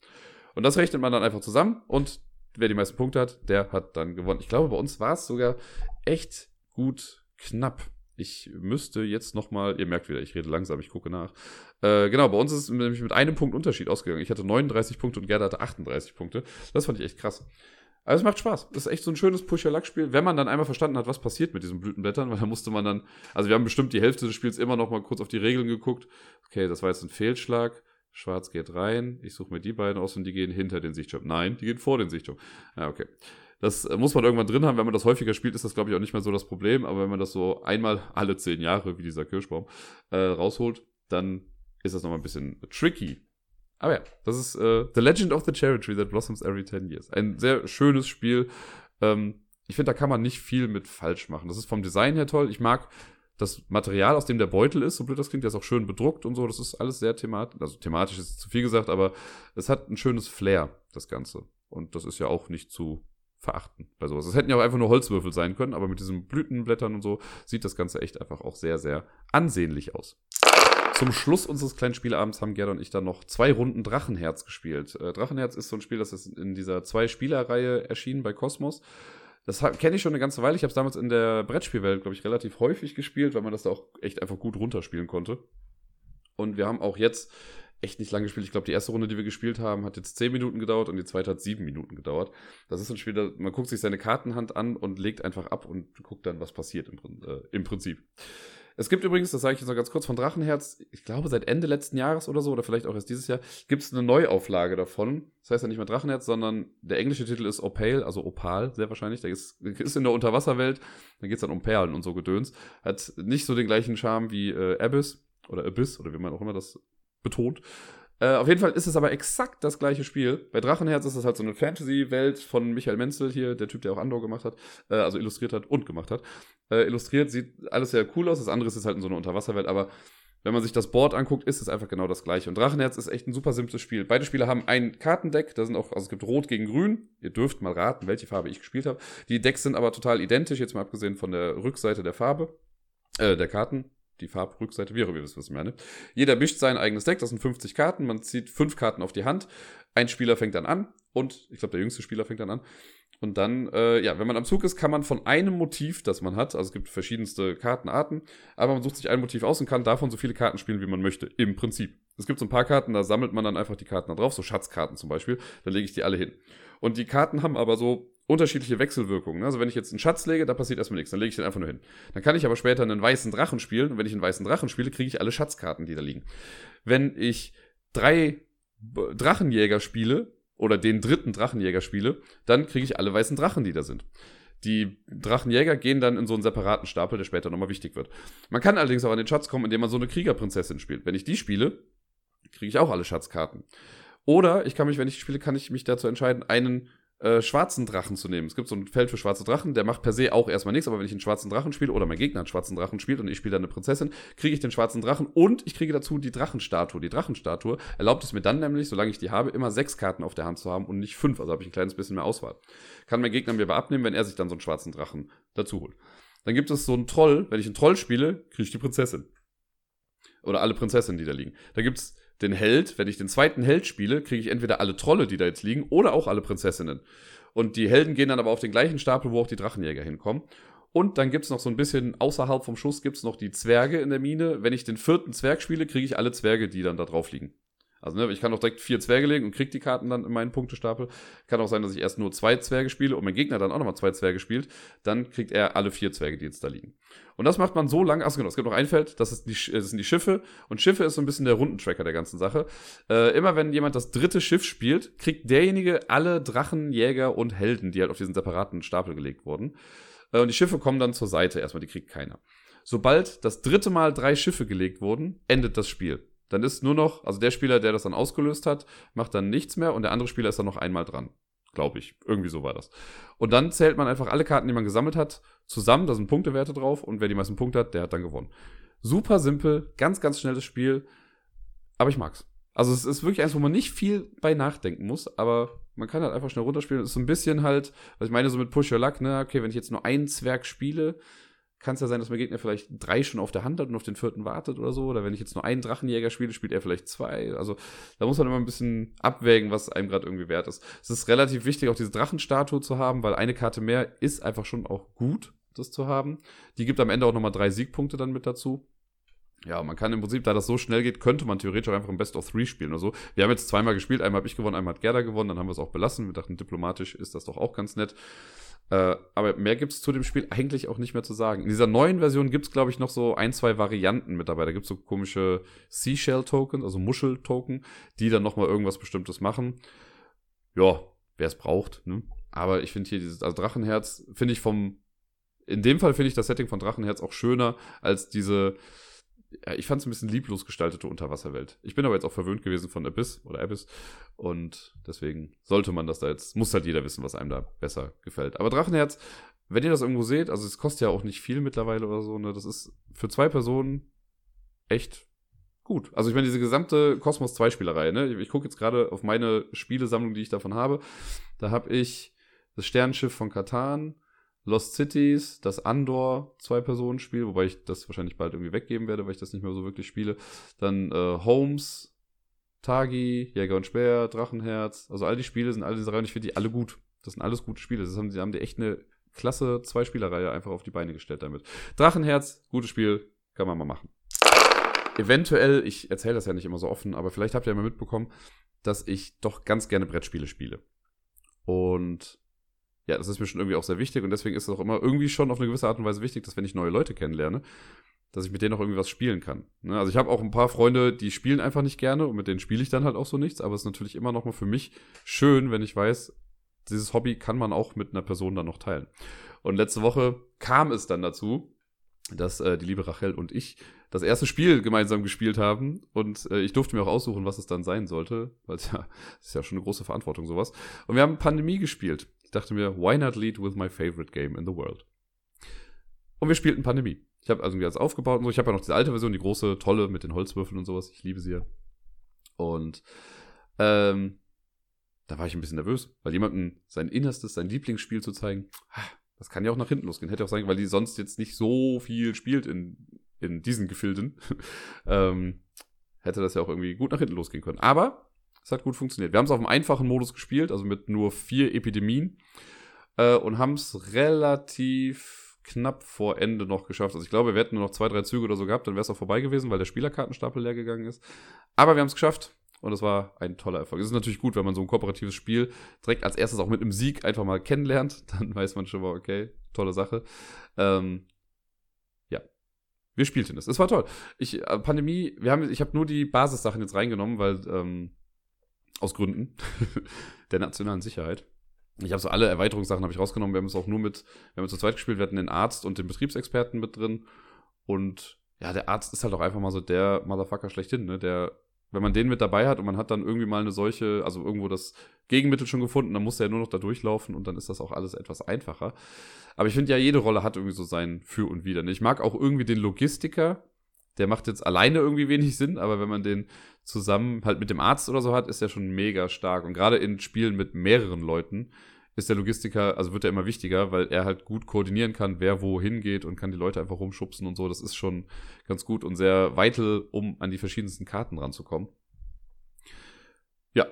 Und das rechnet man dann einfach zusammen und wer die meisten Punkte hat, der hat dann gewonnen. Ich glaube, bei uns war es sogar echt gut knapp. Ich müsste jetzt noch mal, ihr merkt wieder, ich rede langsam, ich gucke nach. Äh, genau, bei uns ist es nämlich mit einem Punkt Unterschied ausgegangen. Ich hatte 39 Punkte und Gerda hatte 38 Punkte. Das fand ich echt krass. Aber es macht Spaß. Das ist echt so ein schönes Push-Your-Luck-Spiel, wenn man dann einmal verstanden hat, was passiert mit diesen Blütenblättern, weil da musste man dann, also wir haben bestimmt die Hälfte des Spiels immer noch mal kurz auf die Regeln geguckt. Okay, das war jetzt ein Fehlschlag. Schwarz geht rein. Ich suche mir die beiden aus und die gehen hinter den Sichtschirm. Nein, die gehen vor den Sichtschirm. Ja, okay. Das muss man irgendwann drin haben. Wenn man das häufiger spielt, ist das, glaube ich, auch nicht mehr so das Problem. Aber wenn man das so einmal alle zehn Jahre, wie dieser Kirschbaum, äh, rausholt, dann ist das nochmal ein bisschen tricky. Aber ja, das ist äh, The Legend of the Cherry Tree that blossoms every 10 years. Ein sehr schönes Spiel. Ähm, ich finde, da kann man nicht viel mit falsch machen. Das ist vom Design her toll. Ich mag das Material, aus dem der Beutel ist, so blöd das klingt, der ist auch schön bedruckt und so. Das ist alles sehr thematisch. Also thematisch ist zu viel gesagt, aber es hat ein schönes Flair, das Ganze. Und das ist ja auch nicht zu verachten bei sowas. Es hätten ja auch einfach nur Holzwürfel sein können, aber mit diesen Blütenblättern und so sieht das Ganze echt einfach auch sehr, sehr ansehnlich aus. Zum Schluss unseres kleinen Spielabends haben Gerda und ich dann noch zwei Runden Drachenherz gespielt. Äh, Drachenherz ist so ein Spiel, das ist in dieser Zwei-Spieler-Reihe erschienen bei Cosmos. Das kenne ich schon eine ganze Weile. Ich habe es damals in der Brettspielwelt, glaube ich, relativ häufig gespielt, weil man das da auch echt einfach gut runterspielen konnte. Und wir haben auch jetzt echt nicht lange gespielt. Ich glaube, die erste Runde, die wir gespielt haben, hat jetzt 10 Minuten gedauert und die zweite hat 7 Minuten gedauert. Das ist ein Spiel, man guckt sich seine Kartenhand an und legt einfach ab und guckt dann, was passiert im, äh, im Prinzip. Es gibt übrigens, das sage ich jetzt noch ganz kurz, von Drachenherz, ich glaube seit Ende letzten Jahres oder so, oder vielleicht auch erst dieses Jahr, gibt es eine Neuauflage davon. Das heißt ja nicht mehr Drachenherz, sondern der englische Titel ist Opal, also Opal, sehr wahrscheinlich. Ist, ist in der Unterwasserwelt, da geht es dann um Perlen und so Gedöns. Hat nicht so den gleichen Charme wie äh, Abyss oder Abyss, oder wie man auch immer das betont. Äh, auf jeden Fall ist es aber exakt das gleiche Spiel. Bei Drachenherz ist es halt so eine Fantasy-Welt von Michael Menzel hier, der Typ, der auch Andor gemacht hat, äh, also illustriert hat und gemacht hat. Äh, illustriert sieht alles sehr cool aus, das andere ist halt in so einer Unterwasserwelt, aber wenn man sich das Board anguckt, ist es einfach genau das gleiche. Und Drachenherz ist echt ein super simples Spiel. Beide Spiele haben ein Kartendeck, da sind auch, also es gibt Rot gegen Grün. Ihr dürft mal raten, welche Farbe ich gespielt habe. Die Decks sind aber total identisch, jetzt mal abgesehen von der Rückseite der Farbe, äh, der Karten die Farbrückseite, wie auch immer ihr wisst, was ich meine. Jeder mischt sein eigenes Deck, das sind 50 Karten, man zieht fünf Karten auf die Hand, ein Spieler fängt dann an und ich glaube, der jüngste Spieler fängt dann an. Und dann, äh, ja, wenn man am Zug ist, kann man von einem Motiv, das man hat, also es gibt verschiedenste Kartenarten, aber man sucht sich ein Motiv aus und kann davon so viele Karten spielen, wie man möchte, im Prinzip. Es gibt so ein paar Karten, da sammelt man dann einfach die Karten da drauf, so Schatzkarten zum Beispiel, da lege ich die alle hin. Und die Karten haben aber so unterschiedliche Wechselwirkungen. Also wenn ich jetzt einen Schatz lege, da passiert erstmal nichts, dann lege ich den einfach nur hin. Dann kann ich aber später einen weißen Drachen spielen und wenn ich einen weißen Drachen spiele, kriege ich alle Schatzkarten, die da liegen. Wenn ich drei Drachenjäger spiele oder den dritten Drachenjäger spiele, dann kriege ich alle weißen Drachen, die da sind. Die Drachenjäger gehen dann in so einen separaten Stapel, der später nochmal wichtig wird. Man kann allerdings auch an den Schatz kommen, indem man so eine Kriegerprinzessin spielt. Wenn ich die spiele, kriege ich auch alle Schatzkarten. Oder ich kann mich, wenn ich spiele, kann ich mich dazu entscheiden, einen äh, schwarzen Drachen zu nehmen. Es gibt so ein Feld für schwarze Drachen, der macht per se auch erstmal nichts, aber wenn ich einen schwarzen Drachen spiele oder mein Gegner einen schwarzen Drachen spielt und ich spiele dann eine Prinzessin, kriege ich den schwarzen Drachen und ich kriege dazu die Drachenstatue. Die Drachenstatue erlaubt es mir dann nämlich, solange ich die habe, immer sechs Karten auf der Hand zu haben und nicht fünf. Also habe ich ein kleines bisschen mehr Auswahl. Kann mein Gegner mir aber abnehmen, wenn er sich dann so einen schwarzen Drachen dazu holt. Dann gibt es so einen Troll. Wenn ich einen Troll spiele, kriege ich die Prinzessin. Oder alle Prinzessinnen, die da liegen. Da gibt es den Held, wenn ich den zweiten Held spiele, kriege ich entweder alle Trolle, die da jetzt liegen, oder auch alle Prinzessinnen. Und die Helden gehen dann aber auf den gleichen Stapel, wo auch die Drachenjäger hinkommen. Und dann gibt es noch so ein bisschen außerhalb vom Schuss gibt es noch die Zwerge in der Mine. Wenn ich den vierten Zwerg spiele, kriege ich alle Zwerge, die dann da drauf liegen. Also, ne, ich kann auch direkt vier Zwerge legen und kriege die Karten dann in meinen Punktestapel. Kann auch sein, dass ich erst nur zwei Zwerge spiele und mein Gegner dann auch nochmal zwei Zwerge spielt. Dann kriegt er alle vier Zwerge, die jetzt da liegen. Und das macht man so lange. Achso, genau, es gibt noch ein Feld, das, ist die, das sind die Schiffe. Und Schiffe ist so ein bisschen der Rundentracker der ganzen Sache. Äh, immer wenn jemand das dritte Schiff spielt, kriegt derjenige alle Drachen, Jäger und Helden, die halt auf diesen separaten Stapel gelegt wurden. Äh, und die Schiffe kommen dann zur Seite erstmal, die kriegt keiner. Sobald das dritte Mal drei Schiffe gelegt wurden, endet das Spiel. Dann ist nur noch, also der Spieler, der das dann ausgelöst hat, macht dann nichts mehr und der andere Spieler ist dann noch einmal dran. Glaube ich. Irgendwie so war das. Und dann zählt man einfach alle Karten, die man gesammelt hat, zusammen. Da sind Punktewerte drauf und wer die meisten Punkte hat, der hat dann gewonnen. Super simpel, ganz, ganz schnelles Spiel. Aber ich mag's. Also es ist wirklich eins, wo man nicht viel bei nachdenken muss, aber man kann halt einfach schnell runterspielen. Es ist so ein bisschen halt, was ich meine, so mit Push Your Luck, ne? Okay, wenn ich jetzt nur einen Zwerg spiele, kann es ja sein, dass mein Gegner vielleicht drei schon auf der Hand hat und auf den vierten wartet oder so. Oder wenn ich jetzt nur einen Drachenjäger spiele, spielt er vielleicht zwei. Also da muss man immer ein bisschen abwägen, was einem gerade irgendwie wert ist. Es ist relativ wichtig, auch diese Drachenstatue zu haben, weil eine Karte mehr ist einfach schon auch gut, das zu haben. Die gibt am Ende auch nochmal drei Siegpunkte dann mit dazu. Ja, man kann im Prinzip, da das so schnell geht, könnte man theoretisch auch einfach ein Best of Three spielen oder so. Wir haben jetzt zweimal gespielt, einmal habe ich gewonnen, einmal hat Gerda gewonnen, dann haben wir es auch belassen. Wir dachten, diplomatisch ist das doch auch ganz nett. Äh, aber mehr gibt es zu dem Spiel eigentlich auch nicht mehr zu sagen. In dieser neuen Version gibt es, glaube ich, noch so ein, zwei Varianten mit dabei. Da gibt es so komische Seashell-Tokens, also Muschel-Token, die dann nochmal irgendwas Bestimmtes machen. Ja, wer es braucht. Ne? Aber ich finde hier dieses, also Drachenherz, finde ich vom, in dem Fall finde ich das Setting von Drachenherz auch schöner als diese ich fand es ein bisschen lieblos gestaltete Unterwasserwelt. Ich bin aber jetzt auch verwöhnt gewesen von Abyss oder Abyss und deswegen sollte man das da jetzt, muss halt jeder wissen, was einem da besser gefällt. Aber Drachenherz, wenn ihr das irgendwo seht, also es kostet ja auch nicht viel mittlerweile oder so, ne, das ist für zwei Personen echt gut. Also ich meine, diese gesamte Cosmos 2 Spielerei, ne, ich, ich gucke jetzt gerade auf meine Spielesammlung, die ich davon habe. Da habe ich das Sternenschiff von Katan, Lost Cities, das Andor Zwei-Personen-Spiel, wobei ich das wahrscheinlich bald irgendwie weggeben werde, weil ich das nicht mehr so wirklich spiele. Dann äh, Holmes, Tagi, Jäger und Speer, Drachenherz. Also all die Spiele sind alle diese Reihe und ich finde die alle gut. Das sind alles gute Spiele. Das haben, die haben die echt eine klasse Zwei-Spieler-Reihe einfach auf die Beine gestellt damit. Drachenherz, gutes Spiel, kann man mal machen. Eventuell, ich erzähle das ja nicht immer so offen, aber vielleicht habt ihr ja mal mitbekommen, dass ich doch ganz gerne Brettspiele spiele. Und ja, das ist mir schon irgendwie auch sehr wichtig und deswegen ist es auch immer irgendwie schon auf eine gewisse Art und Weise wichtig, dass wenn ich neue Leute kennenlerne, dass ich mit denen auch irgendwie was spielen kann. Ne? Also ich habe auch ein paar Freunde, die spielen einfach nicht gerne und mit denen spiele ich dann halt auch so nichts, aber es ist natürlich immer noch mal für mich schön, wenn ich weiß, dieses Hobby kann man auch mit einer Person dann noch teilen. Und letzte Woche kam es dann dazu, dass äh, die liebe Rachel und ich das erste Spiel gemeinsam gespielt haben und äh, ich durfte mir auch aussuchen, was es dann sein sollte, weil es ja, ist ja schon eine große Verantwortung sowas. Und wir haben Pandemie gespielt dachte mir, why not lead with my favorite game in the world? Und wir spielten Pandemie. Ich habe also alles aufgebaut und so. Ich habe ja noch diese alte Version, die große, tolle mit den Holzwürfeln und sowas. Ich liebe sie ja. Und ähm, da war ich ein bisschen nervös, weil jemandem sein Innerstes, sein Lieblingsspiel zu zeigen, ah, das kann ja auch nach hinten losgehen. Hätte auch sein, weil die sonst jetzt nicht so viel spielt in, in diesen Gefilden. (laughs) ähm, hätte das ja auch irgendwie gut nach hinten losgehen können. Aber es hat gut funktioniert. Wir haben es auf einem einfachen Modus gespielt, also mit nur vier Epidemien. Äh, und haben es relativ knapp vor Ende noch geschafft. Also ich glaube, wir hätten nur noch zwei, drei Züge oder so gehabt, dann wäre es auch vorbei gewesen, weil der Spielerkartenstapel leer gegangen ist. Aber wir haben es geschafft. Und es war ein toller Erfolg. Es ist natürlich gut, wenn man so ein kooperatives Spiel direkt als erstes auch mit einem Sieg einfach mal kennenlernt. (laughs) Dann weiß man schon mal, okay, tolle Sache. Ähm, ja, wir spielten es. Es war toll. Ich, äh, Pandemie, wir haben, ich habe nur die Basissachen jetzt reingenommen, weil ähm, aus Gründen (laughs) der nationalen Sicherheit. Ich habe so alle Erweiterungssachen habe ich rausgenommen. Wir haben es auch nur mit, wir haben zu zweit gespielt. Wir hatten den Arzt und den Betriebsexperten mit drin. Und ja, der Arzt ist halt auch einfach mal so der Motherfucker schlechthin, ne? Der, wenn man den mit dabei hat und man hat dann irgendwie mal eine solche, also irgendwo das Gegenmittel schon gefunden, dann muss der ja nur noch da durchlaufen und dann ist das auch alles etwas einfacher. Aber ich finde ja, jede Rolle hat irgendwie so sein Für und Wider. Ne? Ich mag auch irgendwie den Logistiker, der macht jetzt alleine irgendwie wenig Sinn, aber wenn man den zusammen halt mit dem Arzt oder so hat, ist er schon mega stark. Und gerade in Spielen mit mehreren Leuten ist der Logistiker, also wird er immer wichtiger, weil er halt gut koordinieren kann, wer wo hingeht und kann die Leute einfach rumschubsen und so. Das ist schon ganz gut und sehr vital, um an die verschiedensten Karten ranzukommen. Ja,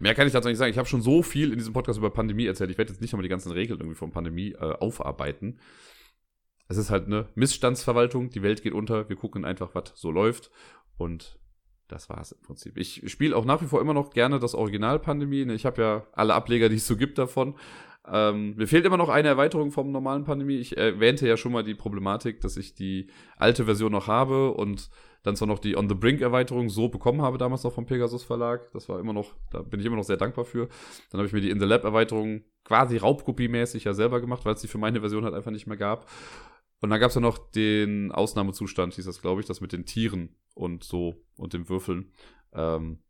Mehr kann ich dazu nicht sagen. Ich habe schon so viel in diesem Podcast über Pandemie erzählt. Ich werde jetzt nicht nochmal die ganzen Regeln irgendwie von Pandemie äh, aufarbeiten es ist halt eine Missstandsverwaltung, die Welt geht unter, wir gucken einfach, was so läuft und das war es im Prinzip. Ich spiele auch nach wie vor immer noch gerne das Original Pandemie. Ich habe ja alle Ableger, die es so gibt davon. Ähm, mir fehlt immer noch eine Erweiterung vom normalen Pandemie. Ich erwähnte ja schon mal die Problematik, dass ich die alte Version noch habe und dann zwar noch die On the Brink Erweiterung so bekommen habe, damals noch vom Pegasus Verlag. Das war immer noch, da bin ich immer noch sehr dankbar für. Dann habe ich mir die In the Lab Erweiterung quasi Raubkopiemäßig ja selber gemacht, weil es die für meine Version halt einfach nicht mehr gab. Und dann gab es ja noch den Ausnahmezustand, hieß das, glaube ich, das mit den Tieren und so und den Würfeln. Ähm,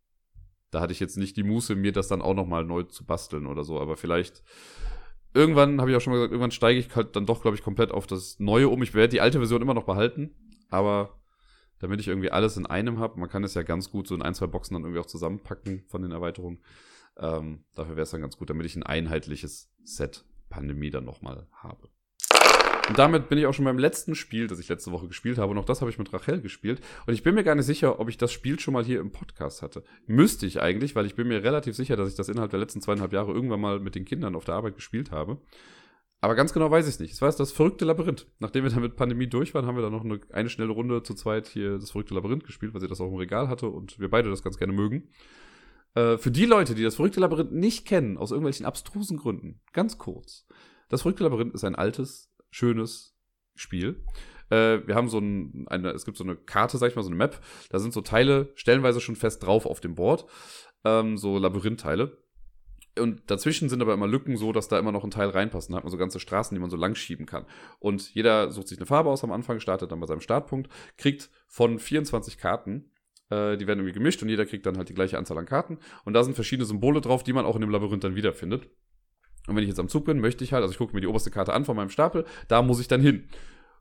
da hatte ich jetzt nicht die Muße, mir das dann auch nochmal neu zu basteln oder so, aber vielleicht irgendwann, habe ich auch schon mal gesagt, irgendwann steige ich halt dann doch, glaube ich, komplett auf das Neue um. Ich werde die alte Version immer noch behalten, aber damit ich irgendwie alles in einem habe, man kann es ja ganz gut so in ein, zwei Boxen dann irgendwie auch zusammenpacken von den Erweiterungen. Ähm, dafür wäre es dann ganz gut, damit ich ein einheitliches Set Pandemie dann nochmal habe. Und damit bin ich auch schon beim letzten Spiel, das ich letzte Woche gespielt habe. Und auch das habe ich mit Rachel gespielt. Und ich bin mir gar nicht sicher, ob ich das Spiel schon mal hier im Podcast hatte. Müsste ich eigentlich, weil ich bin mir relativ sicher, dass ich das innerhalb der letzten zweieinhalb Jahre irgendwann mal mit den Kindern auf der Arbeit gespielt habe. Aber ganz genau weiß ich es nicht. Es war das verrückte Labyrinth. Nachdem wir dann mit Pandemie durch waren, haben wir dann noch eine, eine schnelle Runde zu zweit hier das verrückte Labyrinth gespielt, weil sie das auch im Regal hatte und wir beide das ganz gerne mögen. Äh, für die Leute, die das verrückte Labyrinth nicht kennen, aus irgendwelchen abstrusen Gründen, ganz kurz. Das verrückte Labyrinth ist ein altes, schönes Spiel. Äh, wir haben so ein, eine, es gibt so eine Karte, sag ich mal, so eine Map. Da sind so Teile stellenweise schon fest drauf auf dem Board. Ähm, so Labyrinth-Teile. Und dazwischen sind aber immer Lücken so, dass da immer noch ein Teil reinpasst. Dann hat man so ganze Straßen, die man so lang schieben kann. Und jeder sucht sich eine Farbe aus am Anfang, startet dann bei seinem Startpunkt, kriegt von 24 Karten äh, die werden irgendwie gemischt und jeder kriegt dann halt die gleiche Anzahl an Karten. Und da sind verschiedene Symbole drauf, die man auch in dem Labyrinth dann wiederfindet. Und wenn ich jetzt am Zug bin, möchte ich halt, also ich gucke mir die oberste Karte an von meinem Stapel, da muss ich dann hin.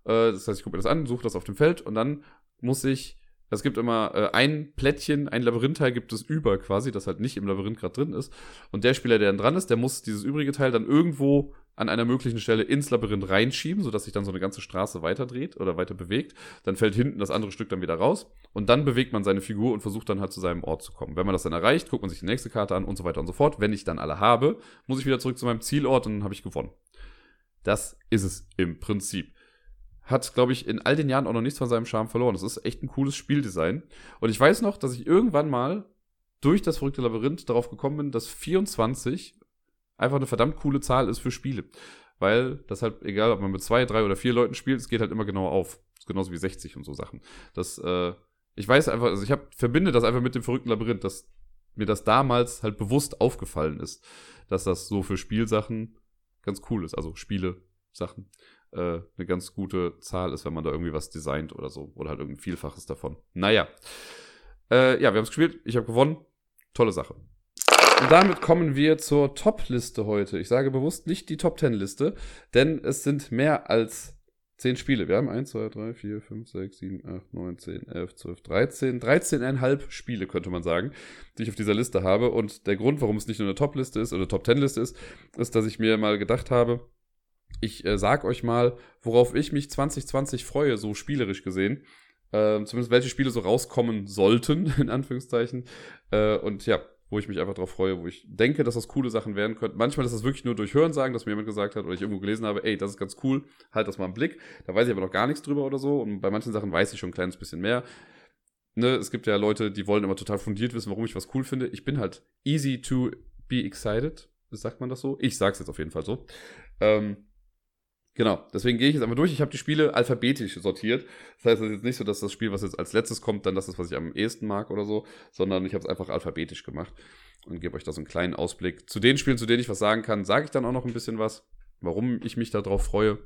Äh, das heißt, ich gucke mir das an, suche das auf dem Feld und dann muss ich es gibt immer äh, ein Plättchen, ein Labyrinth-Teil gibt es über quasi, das halt nicht im Labyrinth gerade drin ist. Und der Spieler, der dann dran ist, der muss dieses übrige Teil dann irgendwo an einer möglichen Stelle ins Labyrinth reinschieben, sodass sich dann so eine ganze Straße weiter dreht oder weiter bewegt. Dann fällt hinten das andere Stück dann wieder raus. Und dann bewegt man seine Figur und versucht dann halt zu seinem Ort zu kommen. Wenn man das dann erreicht, guckt man sich die nächste Karte an und so weiter und so fort. Wenn ich dann alle habe, muss ich wieder zurück zu meinem Zielort und dann habe ich gewonnen. Das ist es im Prinzip hat, glaube ich, in all den Jahren auch noch nichts von seinem Charme verloren. Das ist echt ein cooles Spieldesign. Und ich weiß noch, dass ich irgendwann mal durch das verrückte Labyrinth darauf gekommen bin, dass 24 einfach eine verdammt coole Zahl ist für Spiele. Weil das halt, egal ob man mit zwei, drei oder vier Leuten spielt, es geht halt immer genau auf. Genauso wie 60 und so Sachen. Das, äh, ich weiß einfach, also ich hab, verbinde das einfach mit dem verrückten Labyrinth, dass mir das damals halt bewusst aufgefallen ist, dass das so für Spielsachen ganz cool ist. Also Spiele, Sachen äh, eine ganz gute Zahl ist, wenn man da irgendwie was designt oder so. Oder halt irgendein Vielfaches davon. Naja. Äh, ja, wir haben es gespielt. Ich habe gewonnen. Tolle Sache. Und damit kommen wir zur Top-Liste heute. Ich sage bewusst nicht die Top-10-Liste, denn es sind mehr als 10 Spiele. Wir haben 1, 2, 3, 4, 5, 6, 7, 8, 9, 10, 11, 12, 13. 13,5 Spiele, könnte man sagen, die ich auf dieser Liste habe. Und der Grund, warum es nicht nur eine Top-Liste ist oder Top-10-Liste ist, ist, dass ich mir mal gedacht habe, ich äh, sag euch mal, worauf ich mich 2020 freue, so spielerisch gesehen. Äh, zumindest welche Spiele so rauskommen sollten, (laughs) in Anführungszeichen. Äh, und ja, wo ich mich einfach darauf freue, wo ich denke, dass das coole Sachen werden könnten. Manchmal ist das wirklich nur durch Hören sagen, dass mir jemand gesagt hat oder ich irgendwo gelesen habe, ey, das ist ganz cool, halt das mal im Blick. Da weiß ich aber noch gar nichts drüber oder so. Und bei manchen Sachen weiß ich schon ein kleines bisschen mehr. Ne, es gibt ja Leute, die wollen immer total fundiert wissen, warum ich was cool finde. Ich bin halt easy to be excited. Sagt man das so? Ich sag's jetzt auf jeden Fall so. Ähm, Genau, deswegen gehe ich jetzt einmal durch. Ich habe die Spiele alphabetisch sortiert. Das heißt, es ist jetzt nicht so, dass das Spiel, was jetzt als letztes kommt, dann das ist, was ich am ehesten mag oder so, sondern ich habe es einfach alphabetisch gemacht und gebe euch da so einen kleinen Ausblick. Zu den Spielen, zu denen ich was sagen kann, sage ich dann auch noch ein bisschen was, warum ich mich darauf freue.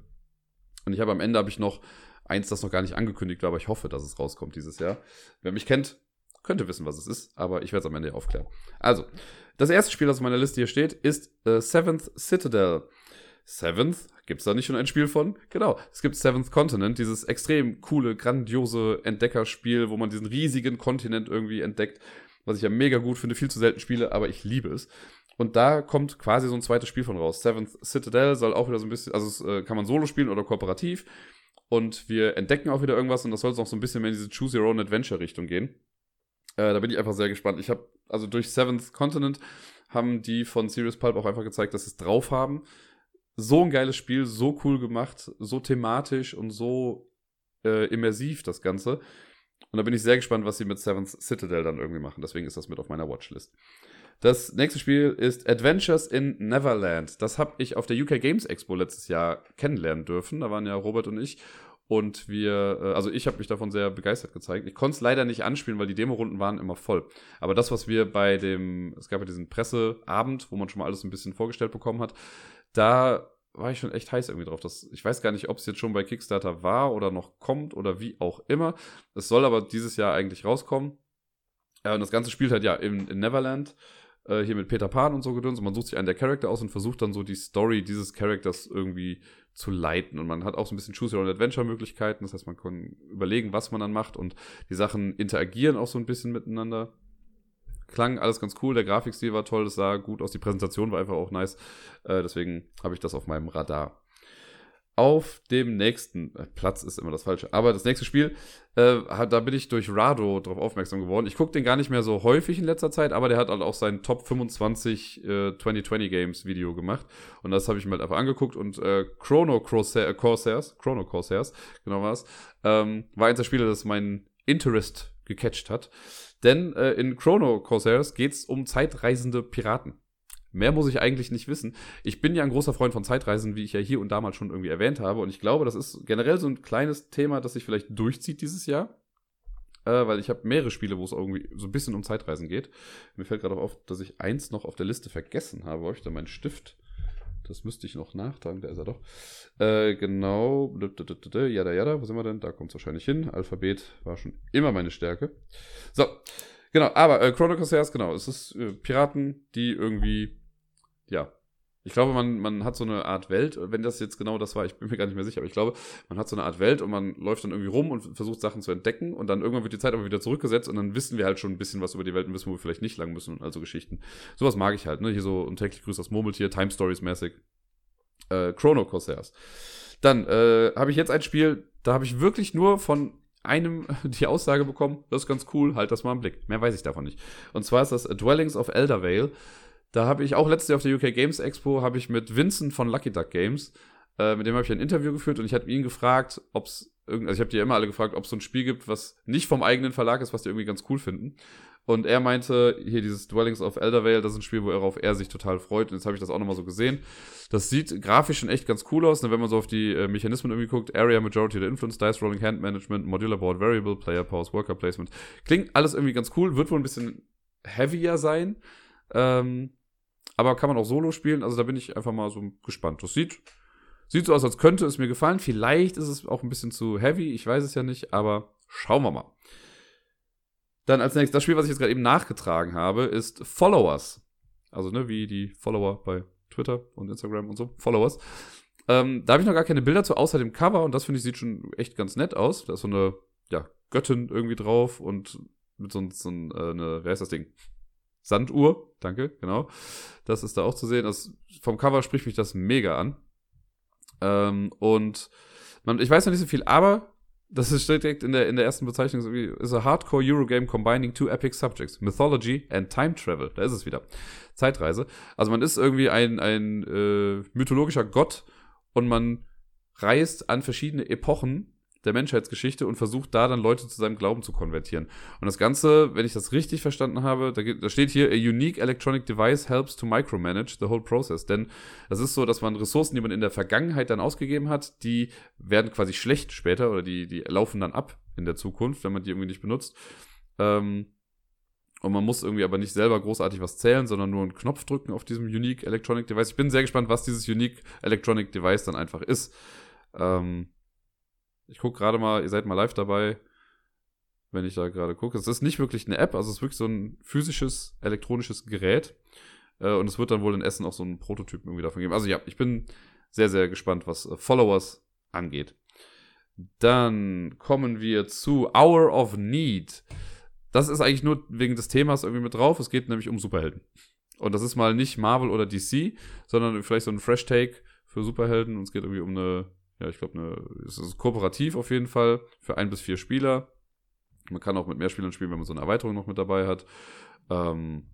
Und ich habe am Ende habe ich noch eins, das noch gar nicht angekündigt war, aber ich hoffe, dass es rauskommt dieses Jahr. Wer mich kennt, könnte wissen, was es ist, aber ich werde es am Ende aufklären. Also, das erste Spiel, das auf meiner Liste hier steht, ist äh, Seventh Citadel. Seventh Gibt es da nicht schon ein Spiel von? Genau, es gibt Seventh Continent, dieses extrem coole, grandiose Entdeckerspiel, wo man diesen riesigen Kontinent irgendwie entdeckt, was ich ja mega gut finde, viel zu selten spiele, aber ich liebe es. Und da kommt quasi so ein zweites Spiel von raus. Seventh Citadel soll auch wieder so ein bisschen, also es, äh, kann man solo spielen oder kooperativ. Und wir entdecken auch wieder irgendwas und das soll es auch so ein bisschen mehr in diese Choose Your Own Adventure Richtung gehen. Äh, da bin ich einfach sehr gespannt. Ich habe, also durch Seventh Continent haben die von Serious Pulp auch einfach gezeigt, dass sie es drauf haben so ein geiles Spiel, so cool gemacht, so thematisch und so äh, immersiv das Ganze. Und da bin ich sehr gespannt, was sie mit Seventh Citadel dann irgendwie machen. Deswegen ist das mit auf meiner Watchlist. Das nächste Spiel ist Adventures in Neverland. Das habe ich auf der UK Games Expo letztes Jahr kennenlernen dürfen. Da waren ja Robert und ich. Und wir, äh, also ich habe mich davon sehr begeistert gezeigt. Ich konnte es leider nicht anspielen, weil die Demorunden waren immer voll. Aber das, was wir bei dem, es gab ja diesen Presseabend, wo man schon mal alles ein bisschen vorgestellt bekommen hat, da war ich schon echt heiß irgendwie drauf. Das, ich weiß gar nicht, ob es jetzt schon bei Kickstarter war oder noch kommt oder wie auch immer. Es soll aber dieses Jahr eigentlich rauskommen. Ja, und das Ganze spielt halt ja in, in Neverland, äh, hier mit Peter Pan und so gedöns. Und man sucht sich einen der Charakter aus und versucht dann so die Story dieses Charakters irgendwie zu leiten. Und man hat auch so ein bisschen Choose Your Own Adventure Möglichkeiten. Das heißt, man kann überlegen, was man dann macht und die Sachen interagieren auch so ein bisschen miteinander klang alles ganz cool, der Grafikstil war toll, das sah gut aus, die Präsentation war einfach auch nice. Äh, deswegen habe ich das auf meinem Radar. auf dem nächsten äh, Platz ist immer das falsche, aber das nächste Spiel, äh, da bin ich durch Rado drauf aufmerksam geworden. Ich gucke den gar nicht mehr so häufig in letzter Zeit, aber der hat halt auch sein Top 25 äh, 2020 Games Video gemacht und das habe ich mir halt einfach angeguckt und äh, Chrono Corsair, Corsairs, Chrono Corsairs, genau was, ähm, war eins der Spiele, das mein Interest gecatcht hat. Denn äh, in Chrono Corsairs geht es um zeitreisende Piraten. Mehr muss ich eigentlich nicht wissen. Ich bin ja ein großer Freund von Zeitreisen, wie ich ja hier und damals schon irgendwie erwähnt habe. Und ich glaube, das ist generell so ein kleines Thema, das sich vielleicht durchzieht dieses Jahr. Äh, weil ich habe mehrere Spiele, wo es irgendwie so ein bisschen um Zeitreisen geht. Mir fällt gerade auf, dass ich eins noch auf der Liste vergessen habe. Wo ich da meinen Stift? Das müsste ich noch nachtragen, da ist er doch. Äh, genau. Jada, jada, wo sind wir denn? Da kommt es wahrscheinlich hin. Alphabet war schon immer meine Stärke. So, genau. Aber äh, Chrono Crossers, genau. Es ist äh, Piraten, die irgendwie ja, ich glaube, man, man hat so eine Art Welt, wenn das jetzt genau das war, ich bin mir gar nicht mehr sicher, aber ich glaube, man hat so eine Art Welt und man läuft dann irgendwie rum und versucht Sachen zu entdecken und dann irgendwann wird die Zeit aber wieder zurückgesetzt und dann wissen wir halt schon ein bisschen was über die Welt und wissen, wo wir vielleicht nicht lang müssen und also Geschichten. Sowas mag ich halt, ne? Hier so und täglich grüßt das Murmeltier, Time Stories mäßig. Äh, Chrono Corsairs. Dann äh, habe ich jetzt ein Spiel, da habe ich wirklich nur von einem (laughs) die Aussage bekommen, das ist ganz cool, halt das mal im Blick. Mehr weiß ich davon nicht. Und zwar ist das Dwellings of Eldervale. Da habe ich auch letztes Jahr auf der UK Games Expo habe ich mit Vincent von Lucky Duck Games, äh, mit dem habe ich ein Interview geführt und ich hatte ihn gefragt, ob es also ich habe die immer alle gefragt, ob es so ein Spiel gibt, was nicht vom eigenen Verlag ist, was die irgendwie ganz cool finden. Und er meinte, hier dieses Dwellings of Eldervale, das ist ein Spiel, worauf er sich total freut. Und jetzt habe ich das auch nochmal so gesehen. Das sieht grafisch schon echt ganz cool aus, ne, wenn man so auf die äh, Mechanismen irgendwie guckt. Area Majority the Influence, Dice Rolling, Hand Management, Modular Board Variable, Player Pause, Worker Placement. Klingt alles irgendwie ganz cool, wird wohl ein bisschen heavier sein. Ähm, aber kann man auch solo spielen. Also da bin ich einfach mal so gespannt. Das sieht, sieht so aus, als könnte es mir gefallen. Vielleicht ist es auch ein bisschen zu heavy. Ich weiß es ja nicht, aber schauen wir mal. Dann als nächstes, das Spiel, was ich jetzt gerade eben nachgetragen habe, ist Followers. Also, ne, wie die Follower bei Twitter und Instagram und so. Followers. Ähm, da habe ich noch gar keine Bilder zu, außer dem Cover. Und das finde ich sieht schon echt ganz nett aus. Da ist so eine, ja, Göttin irgendwie drauf und mit so, so ein, äh, eine, wer ist das Ding? Sanduhr, danke, genau. Das ist da auch zu sehen. Das, vom Cover spricht mich das mega an. Ähm, und man, ich weiß noch nicht so viel, aber das ist direkt in der, in der ersten Bezeichnung, ist a hardcore Eurogame combining two epic subjects, Mythology and Time Travel. Da ist es wieder. Zeitreise. Also man ist irgendwie ein, ein äh, mythologischer Gott und man reist an verschiedene Epochen der Menschheitsgeschichte und versucht da dann Leute zu seinem Glauben zu konvertieren. Und das Ganze, wenn ich das richtig verstanden habe, da, da steht hier, a unique electronic device helps to micromanage the whole process. Denn das ist so, dass man Ressourcen, die man in der Vergangenheit dann ausgegeben hat, die werden quasi schlecht später oder die, die laufen dann ab in der Zukunft, wenn man die irgendwie nicht benutzt. Ähm, und man muss irgendwie aber nicht selber großartig was zählen, sondern nur einen Knopf drücken auf diesem Unique Electronic Device. Ich bin sehr gespannt, was dieses Unique Electronic Device dann einfach ist. Ähm, ich gucke gerade mal, ihr seid mal live dabei, wenn ich da gerade gucke. Es ist nicht wirklich eine App, also es ist wirklich so ein physisches, elektronisches Gerät. Äh, und es wird dann wohl in Essen auch so einen Prototypen irgendwie davon geben. Also ja, ich bin sehr, sehr gespannt, was äh, Followers angeht. Dann kommen wir zu Hour of Need. Das ist eigentlich nur wegen des Themas irgendwie mit drauf. Es geht nämlich um Superhelden. Und das ist mal nicht Marvel oder DC, sondern vielleicht so ein Fresh Take für Superhelden. Und es geht irgendwie um eine ja, ich glaube, ne, es ist kooperativ auf jeden Fall für ein bis vier Spieler. Man kann auch mit mehr Spielern spielen, wenn man so eine Erweiterung noch mit dabei hat. Ähm,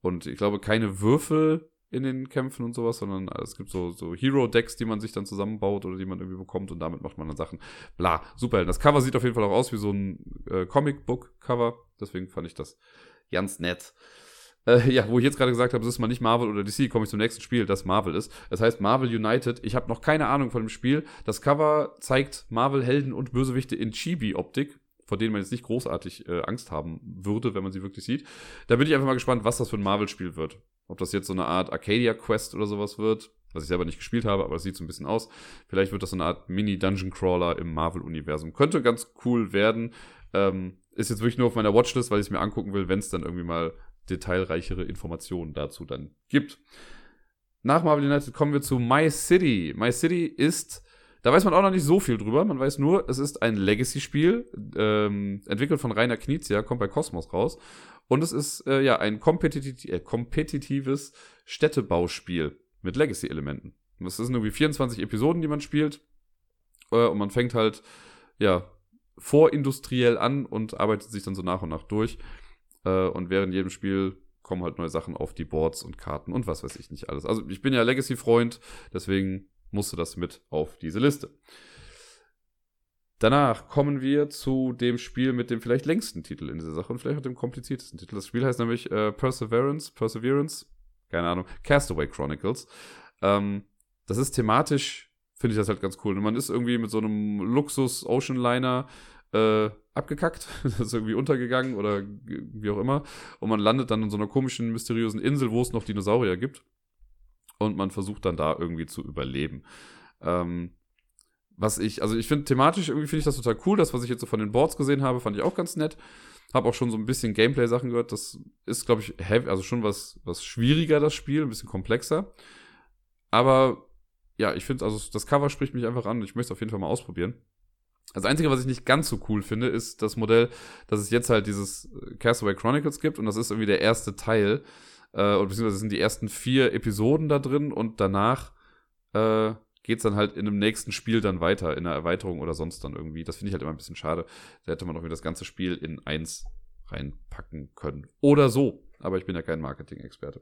und ich glaube, keine Würfel in den Kämpfen und sowas, sondern es gibt so, so Hero-Decks, die man sich dann zusammenbaut oder die man irgendwie bekommt und damit macht man dann Sachen. Bla, super. Das Cover sieht auf jeden Fall auch aus wie so ein äh, Comic-Book-Cover. Deswegen fand ich das ganz nett. Äh, ja, wo ich jetzt gerade gesagt habe, es ist mal nicht Marvel oder DC, komme ich zum nächsten Spiel, das Marvel ist. Das heißt Marvel United. Ich habe noch keine Ahnung von dem Spiel. Das Cover zeigt Marvel-Helden und Bösewichte in Chibi-Optik, vor denen man jetzt nicht großartig äh, Angst haben würde, wenn man sie wirklich sieht. Da bin ich einfach mal gespannt, was das für ein Marvel-Spiel wird. Ob das jetzt so eine Art Arcadia-Quest oder sowas wird, was ich selber nicht gespielt habe, aber es sieht so ein bisschen aus. Vielleicht wird das so eine Art Mini-Dungeon-Crawler im Marvel-Universum. Könnte ganz cool werden. Ähm, ist jetzt wirklich nur auf meiner Watchlist, weil ich es mir angucken will, wenn es dann irgendwie mal detailreichere Informationen dazu dann gibt. Nach Marvel United kommen wir zu My City. My City ist, da weiß man auch noch nicht so viel drüber. Man weiß nur, es ist ein Legacy-Spiel, ähm, entwickelt von Rainer Knizia, kommt bei Cosmos raus. Und es ist äh, ja ein äh, kompetitives Städtebauspiel mit Legacy-Elementen. Es sind irgendwie 24 Episoden, die man spielt. Äh, und man fängt halt, ja, vorindustriell an und arbeitet sich dann so nach und nach durch. Äh, und während jedem Spiel kommen halt neue Sachen auf die Boards und Karten und was weiß ich nicht alles. Also ich bin ja Legacy-Freund, deswegen musste das mit auf diese Liste. Danach kommen wir zu dem Spiel mit dem vielleicht längsten Titel in dieser Sache und vielleicht auch dem kompliziertesten Titel. Das Spiel heißt nämlich äh, Perseverance, Perseverance, keine Ahnung, Castaway Chronicles. Ähm, das ist thematisch, finde ich das halt ganz cool. Man ist irgendwie mit so einem Luxus-Ocean-Liner äh, abgekackt, (laughs) das ist irgendwie untergegangen oder wie auch immer. Und man landet dann in so einer komischen, mysteriösen Insel, wo es noch Dinosaurier gibt. Und man versucht dann da irgendwie zu überleben. Ähm, was ich, also ich finde thematisch irgendwie finde ich das total cool. Das, was ich jetzt so von den Boards gesehen habe, fand ich auch ganz nett. Habe auch schon so ein bisschen Gameplay-Sachen gehört. Das ist, glaube ich, heavy, also schon was, was schwieriger, das Spiel, ein bisschen komplexer. Aber ja, ich finde, also das Cover spricht mich einfach an. Ich möchte es auf jeden Fall mal ausprobieren. Das Einzige, was ich nicht ganz so cool finde, ist das Modell, dass es jetzt halt dieses äh, Castaway Chronicles gibt und das ist irgendwie der erste Teil. Äh, beziehungsweise sind die ersten vier Episoden da drin und danach äh, geht es dann halt in einem nächsten Spiel dann weiter, in einer Erweiterung oder sonst dann irgendwie. Das finde ich halt immer ein bisschen schade. Da hätte man doch wieder das ganze Spiel in eins reinpacken können. Oder so. Aber ich bin ja kein Marketing-Experte.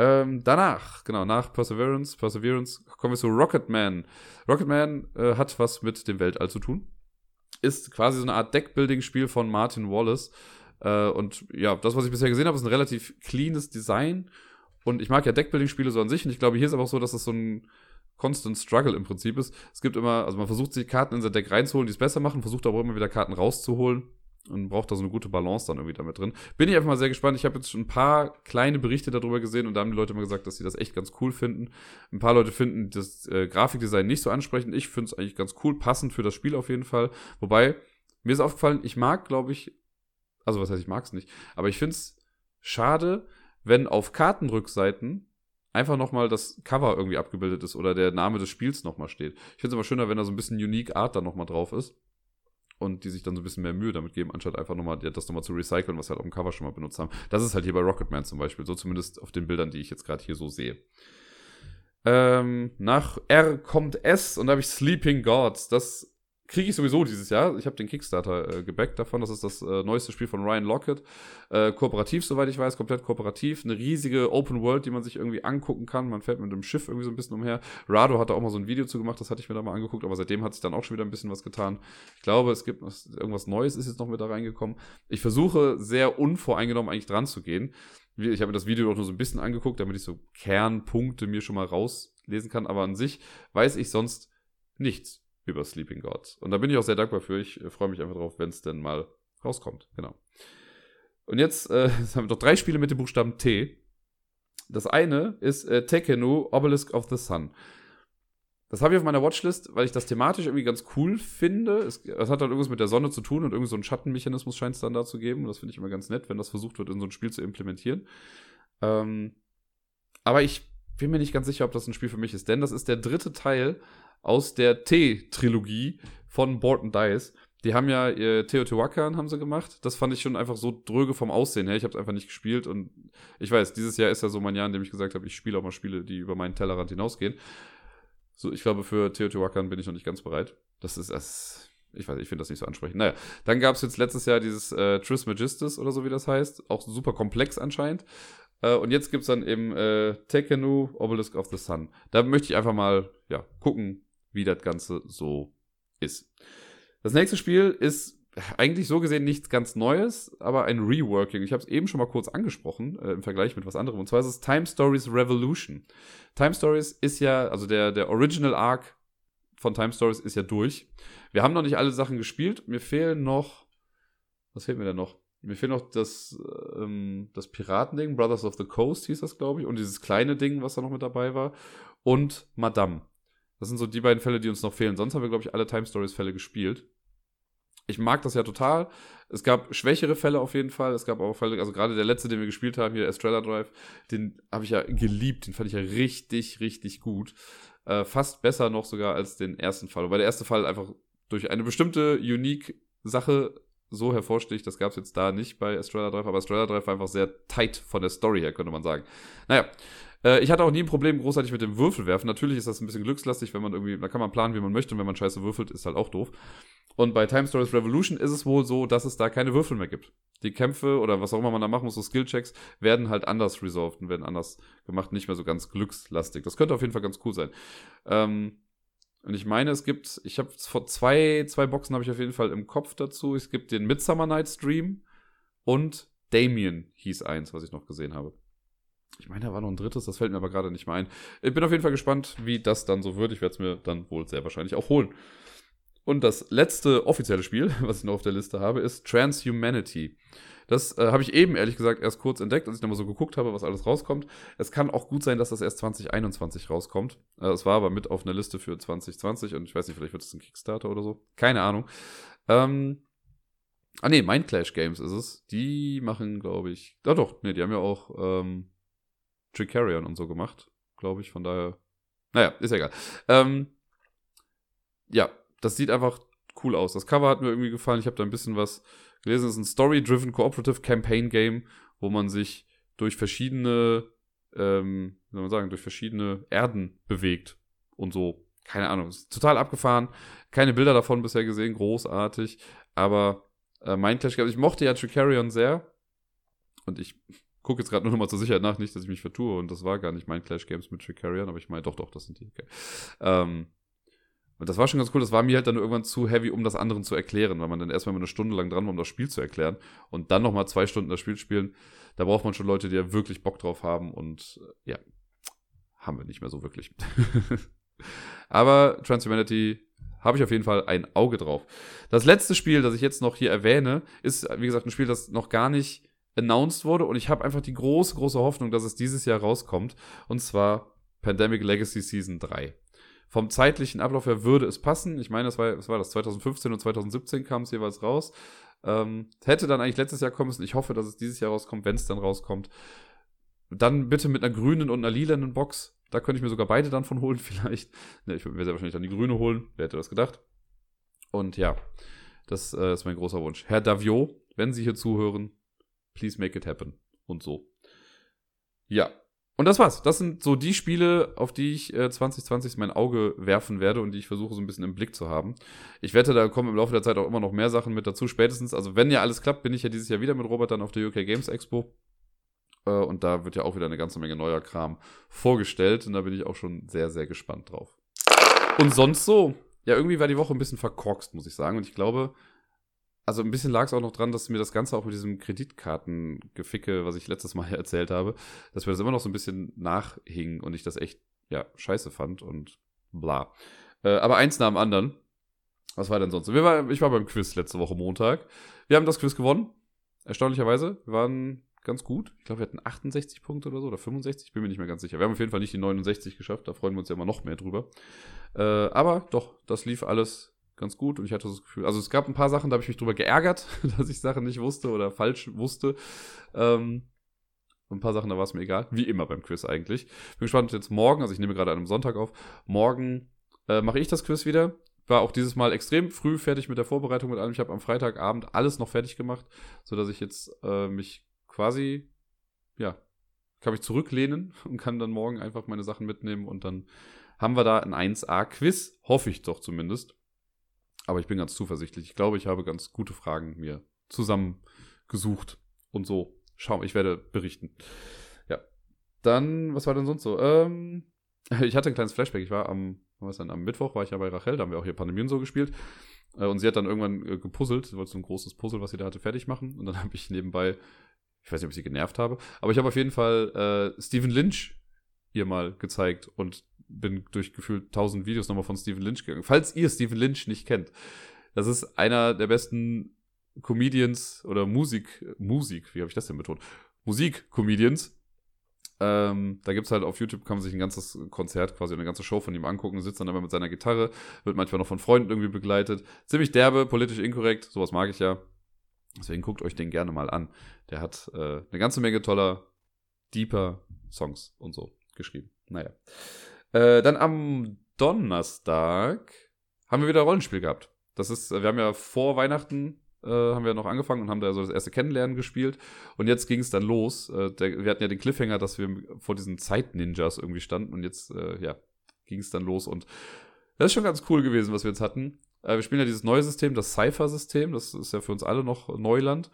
Ähm, danach, genau, nach Perseverance, Perseverance, kommen wir zu Rocketman. Rocketman äh, hat was mit dem Weltall zu tun. Ist quasi so eine Art Deckbuilding-Spiel von Martin Wallace. Äh, und ja, das, was ich bisher gesehen habe, ist ein relativ cleanes Design. Und ich mag ja Deckbuilding-Spiele so an sich. Und ich glaube, hier ist aber auch so, dass es so ein Constant Struggle im Prinzip ist. Es gibt immer, also man versucht sich Karten in sein Deck reinzuholen, die es besser machen, versucht aber immer wieder Karten rauszuholen und braucht da so eine gute Balance dann irgendwie damit drin. Bin ich einfach mal sehr gespannt. Ich habe jetzt schon ein paar kleine Berichte darüber gesehen und da haben die Leute mal gesagt, dass sie das echt ganz cool finden. Ein paar Leute finden das äh, Grafikdesign nicht so ansprechend. Ich finde es eigentlich ganz cool, passend für das Spiel auf jeden Fall. Wobei, mir ist aufgefallen, ich mag, glaube ich, also was heißt, ich mag es nicht, aber ich finde es schade, wenn auf Kartenrückseiten einfach nochmal das Cover irgendwie abgebildet ist oder der Name des Spiels nochmal steht. Ich finde es immer schöner, wenn da so ein bisschen Unique Art dann nochmal drauf ist und die sich dann so ein bisschen mehr Mühe damit geben, anstatt einfach nochmal das nochmal zu recyceln, was wir halt auf dem Cover schon mal benutzt haben. Das ist halt hier bei Rocketman zum Beispiel, so zumindest auf den Bildern, die ich jetzt gerade hier so sehe. Ähm, nach R kommt S und da habe ich Sleeping Gods. Das kriege ich sowieso dieses Jahr. Ich habe den Kickstarter äh, gebackt davon. Das ist das äh, neueste Spiel von Ryan Lockett. Äh, kooperativ, soweit ich weiß, komplett kooperativ. Eine riesige Open World, die man sich irgendwie angucken kann. Man fährt mit dem Schiff irgendwie so ein bisschen umher. Rado hat da auch mal so ein Video zu gemacht, das hatte ich mir da mal angeguckt, aber seitdem hat sich dann auch schon wieder ein bisschen was getan. Ich glaube, es gibt was, irgendwas Neues ist jetzt noch mit da reingekommen. Ich versuche sehr unvoreingenommen eigentlich dran zu gehen. Ich habe mir das Video auch nur so ein bisschen angeguckt, damit ich so Kernpunkte mir schon mal rauslesen kann, aber an sich weiß ich sonst nichts über Sleeping Gods. Und da bin ich auch sehr dankbar für. Ich äh, freue mich einfach drauf, wenn es denn mal rauskommt. Genau. Und jetzt äh, (laughs) haben wir noch drei Spiele mit dem Buchstaben T. Das eine ist äh, Tekenu Obelisk of the Sun. Das habe ich auf meiner Watchlist, weil ich das thematisch irgendwie ganz cool finde. Es, es hat halt irgendwas mit der Sonne zu tun und irgendwie so einen Schattenmechanismus scheint es dann da zu geben. Und das finde ich immer ganz nett, wenn das versucht wird, in so ein Spiel zu implementieren. Ähm, aber ich bin mir nicht ganz sicher, ob das ein Spiel für mich ist, denn das ist der dritte Teil aus der T-Trilogie von Borton Dice. Die haben ja äh, Teotihuacan haben sie gemacht. Das fand ich schon einfach so dröge vom Aussehen her. Ich habe es einfach nicht gespielt und ich weiß, dieses Jahr ist ja so mein Jahr, in dem ich gesagt habe, ich spiele auch mal Spiele, die über meinen Tellerrand hinausgehen. So, ich glaube, für Teotihuacan bin ich noch nicht ganz bereit. Das ist das. Ich weiß, ich finde das nicht so ansprechend. Naja, dann gab es jetzt letztes Jahr dieses äh, Trismegistus oder so, wie das heißt. Auch super komplex anscheinend. Äh, und jetzt gibt es dann eben äh, Tekenu Obelisk of the Sun. Da möchte ich einfach mal ja, gucken, wie das Ganze so ist. Das nächste Spiel ist eigentlich so gesehen nichts ganz Neues, aber ein Reworking. Ich habe es eben schon mal kurz angesprochen äh, im Vergleich mit was anderem. Und zwar ist es Time Stories Revolution. Time Stories ist ja, also der, der Original Arc von Time Stories ist ja durch. Wir haben noch nicht alle Sachen gespielt. Mir fehlen noch. Was fehlt mir denn noch? Mir fehlt noch das, ähm, das Piratending, Brothers of the Coast hieß das, glaube ich. Und dieses kleine Ding, was da noch mit dabei war. Und Madame. Das sind so die beiden Fälle, die uns noch fehlen. Sonst haben wir, glaube ich, alle Time Stories Fälle gespielt. Ich mag das ja total. Es gab schwächere Fälle auf jeden Fall. Es gab auch Fälle, also gerade der letzte, den wir gespielt haben, hier Estrella Drive, den habe ich ja geliebt. Den fand ich ja richtig, richtig gut. Äh, fast besser noch sogar als den ersten Fall. Weil der erste Fall einfach durch eine bestimmte unique Sache so hervorsticht, das gab es jetzt da nicht bei Estrella Drive, aber Estrella Drive war einfach sehr tight von der Story her, könnte man sagen. Naja, äh, ich hatte auch nie ein Problem großartig mit dem Würfelwerfen. Natürlich ist das ein bisschen glückslastig, wenn man irgendwie, da kann man planen, wie man möchte, und wenn man scheiße würfelt, ist halt auch doof. Und bei Time Stories Revolution ist es wohl so, dass es da keine Würfel mehr gibt. Die Kämpfe oder was auch immer man da machen muss, so Skillchecks, werden halt anders resolved und werden anders gemacht, nicht mehr so ganz glückslastig. Das könnte auf jeden Fall ganz cool sein. Ähm, und ich meine, es gibt, ich habe vor zwei, zwei Boxen habe ich auf jeden Fall im Kopf dazu. Es gibt den Midsummer Night Stream und Damien hieß eins, was ich noch gesehen habe. Ich meine, da war noch ein drittes, das fällt mir aber gerade nicht mehr ein. Ich bin auf jeden Fall gespannt, wie das dann so wird. Ich werde es mir dann wohl sehr wahrscheinlich auch holen. Und das letzte offizielle Spiel, (laughs) was ich noch auf der Liste habe, ist Transhumanity. Das äh, habe ich eben ehrlich gesagt erst kurz entdeckt, als ich nochmal so geguckt habe, was alles rauskommt. Es kann auch gut sein, dass das erst 2021 rauskommt. Äh, es war aber mit auf einer Liste für 2020 und ich weiß nicht, vielleicht wird es ein Kickstarter oder so. Keine Ahnung. Ähm, ah nee, Mindclash Games ist es. Die machen, glaube ich. Ah doch, nee, die haben ja auch ähm, Tricarion und so gemacht, glaube ich. Von daher. Naja, ist ja egal. Ähm, ja, das sieht einfach cool aus. Das Cover hat mir irgendwie gefallen. Ich habe da ein bisschen was gelesen, es ist ein Story-Driven Cooperative Campaign Game, wo man sich durch verschiedene, ähm, wie soll man sagen, durch verschiedene Erden bewegt und so. Keine Ahnung, ist total abgefahren. Keine Bilder davon bisher gesehen, großartig. Aber äh, Mindclash, ich mochte ja Tricarion sehr. Und ich gucke jetzt gerade nur noch mal zur Sicherheit nach, nicht, dass ich mich vertue. Und das war gar nicht Mindclash Games mit Tricarion, aber ich meine, doch, doch, das sind die. Okay. Ähm, und das war schon ganz cool. Das war mir halt dann irgendwann zu heavy, um das anderen zu erklären, weil man dann erstmal eine Stunde lang dran war, um das Spiel zu erklären. Und dann nochmal zwei Stunden das Spiel spielen. Da braucht man schon Leute, die ja wirklich Bock drauf haben. Und äh, ja, haben wir nicht mehr so wirklich. (laughs) Aber Transhumanity habe ich auf jeden Fall ein Auge drauf. Das letzte Spiel, das ich jetzt noch hier erwähne, ist, wie gesagt, ein Spiel, das noch gar nicht announced wurde. Und ich habe einfach die große, große Hoffnung, dass es dieses Jahr rauskommt. Und zwar Pandemic Legacy Season 3 vom zeitlichen Ablauf her würde es passen. Ich meine, das war, das war das 2015 und 2017 kam es jeweils raus. Ähm, hätte dann eigentlich letztes Jahr kommen müssen. Ich hoffe, dass es dieses Jahr rauskommt, wenn es dann rauskommt. Dann bitte mit einer grünen und einer lilanen Box. Da könnte ich mir sogar beide dann von holen, (laughs) vielleicht. Ne, ich würde mir sehr wahrscheinlich dann die grüne holen. Wer hätte das gedacht? Und ja, das äh, ist mein großer Wunsch. Herr Davio, wenn Sie hier zuhören, please make it happen. Und so. Ja, und das war's. Das sind so die Spiele, auf die ich äh, 2020 mein Auge werfen werde und die ich versuche so ein bisschen im Blick zu haben. Ich wette, da kommen im Laufe der Zeit auch immer noch mehr Sachen mit dazu. Spätestens, also wenn ja alles klappt, bin ich ja dieses Jahr wieder mit Robert dann auf der UK Games Expo. Äh, und da wird ja auch wieder eine ganze Menge neuer Kram vorgestellt. Und da bin ich auch schon sehr, sehr gespannt drauf. Und sonst so. Ja, irgendwie war die Woche ein bisschen verkorkst, muss ich sagen. Und ich glaube, also ein bisschen lag es auch noch dran, dass mir das Ganze auch mit diesem Kreditkartengeficke, was ich letztes Mal (laughs) erzählt habe, dass mir das immer noch so ein bisschen nachhing und ich das echt, ja, scheiße fand und bla. Äh, aber eins nach dem anderen. Was war denn sonst? Wir war, ich war beim Quiz letzte Woche Montag. Wir haben das Quiz gewonnen. Erstaunlicherweise. Wir waren ganz gut. Ich glaube, wir hatten 68 Punkte oder so oder 65. Bin mir nicht mehr ganz sicher. Wir haben auf jeden Fall nicht die 69 geschafft. Da freuen wir uns ja immer noch mehr drüber. Äh, aber doch, das lief alles ganz gut und ich hatte das Gefühl, also es gab ein paar Sachen, da habe ich mich drüber geärgert, (laughs) dass ich Sachen nicht wusste oder falsch wusste. Ähm, ein paar Sachen, da war es mir egal. Wie immer beim Quiz eigentlich. Bin gespannt, jetzt morgen, also ich nehme gerade an einem Sonntag auf, morgen äh, mache ich das Quiz wieder. War auch dieses Mal extrem früh fertig mit der Vorbereitung mit allem. Ich habe am Freitagabend alles noch fertig gemacht, sodass ich jetzt äh, mich quasi, ja, kann mich zurücklehnen (laughs) und kann dann morgen einfach meine Sachen mitnehmen und dann haben wir da ein 1A-Quiz, hoffe ich doch zumindest. Aber ich bin ganz zuversichtlich. Ich glaube, ich habe ganz gute Fragen mir zusammengesucht und so. Schau, ich werde berichten. Ja. Dann, was war denn sonst so? Ähm, (laughs) ich hatte ein kleines Flashback. Ich war am, was dann, am Mittwoch war ich ja bei Rachel, da haben wir auch hier Pandemien so gespielt. Äh, und sie hat dann irgendwann äh, gepuzzelt. Sie wollte so ein großes Puzzle, was sie da hatte, fertig machen. Und dann (laughs) habe ich nebenbei, ich weiß nicht, ob ich sie genervt habe, aber ich habe auf jeden Fall äh, Stephen Lynch ihr mal gezeigt und bin durch gefühlt tausend Videos nochmal von Stephen Lynch gegangen. Falls ihr Stephen Lynch nicht kennt, das ist einer der besten Comedians oder Musik, Musik, wie habe ich das denn betont? Musik-Comedians. Ähm, da gibt's halt auf YouTube, kann man sich ein ganzes Konzert quasi, eine ganze Show von ihm angucken, sitzt dann immer mit seiner Gitarre, wird manchmal noch von Freunden irgendwie begleitet. Ziemlich derbe, politisch inkorrekt, sowas mag ich ja. Deswegen guckt euch den gerne mal an. Der hat äh, eine ganze Menge toller, deeper Songs und so geschrieben. Naja. Äh, dann am Donnerstag haben wir wieder Rollenspiel gehabt. Das ist, wir haben ja vor Weihnachten äh, haben wir noch angefangen und haben da so das erste Kennenlernen gespielt. Und jetzt ging es dann los. Äh, der, wir hatten ja den Cliffhanger, dass wir vor diesen Zeit-Ninjas irgendwie standen. Und jetzt, äh, ja, ging es dann los. Und das ist schon ganz cool gewesen, was wir jetzt hatten. Äh, wir spielen ja dieses neue System, das Cypher-System. Das ist ja für uns alle noch Neuland.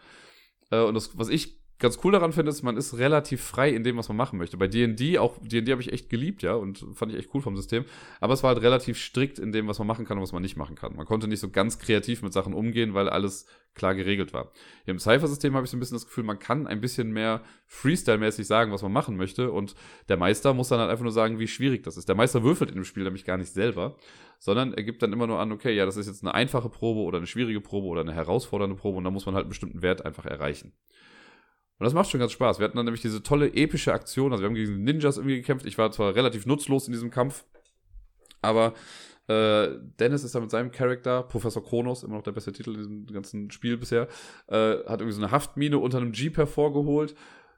Äh, und das, was ich ganz cool daran finde, ist, man ist relativ frei in dem, was man machen möchte. Bei D&D, auch D&D habe ich echt geliebt, ja, und fand ich echt cool vom System. Aber es war halt relativ strikt in dem, was man machen kann und was man nicht machen kann. Man konnte nicht so ganz kreativ mit Sachen umgehen, weil alles klar geregelt war. Hier im Cypher-System habe ich so ein bisschen das Gefühl, man kann ein bisschen mehr Freestyle-mäßig sagen, was man machen möchte. Und der Meister muss dann halt einfach nur sagen, wie schwierig das ist. Der Meister würfelt in dem Spiel nämlich gar nicht selber, sondern er gibt dann immer nur an, okay, ja, das ist jetzt eine einfache Probe oder eine schwierige Probe oder eine herausfordernde Probe und da muss man halt einen bestimmten Wert einfach erreichen. Und das macht schon ganz Spaß. Wir hatten dann nämlich diese tolle epische Aktion. Also wir haben gegen Ninjas irgendwie gekämpft. Ich war zwar relativ nutzlos in diesem Kampf, aber äh, Dennis ist da mit seinem Charakter, Professor Kronos, immer noch der beste Titel in diesem ganzen Spiel bisher, äh, hat irgendwie so eine Haftmine unter einem Jeep hervorgeholt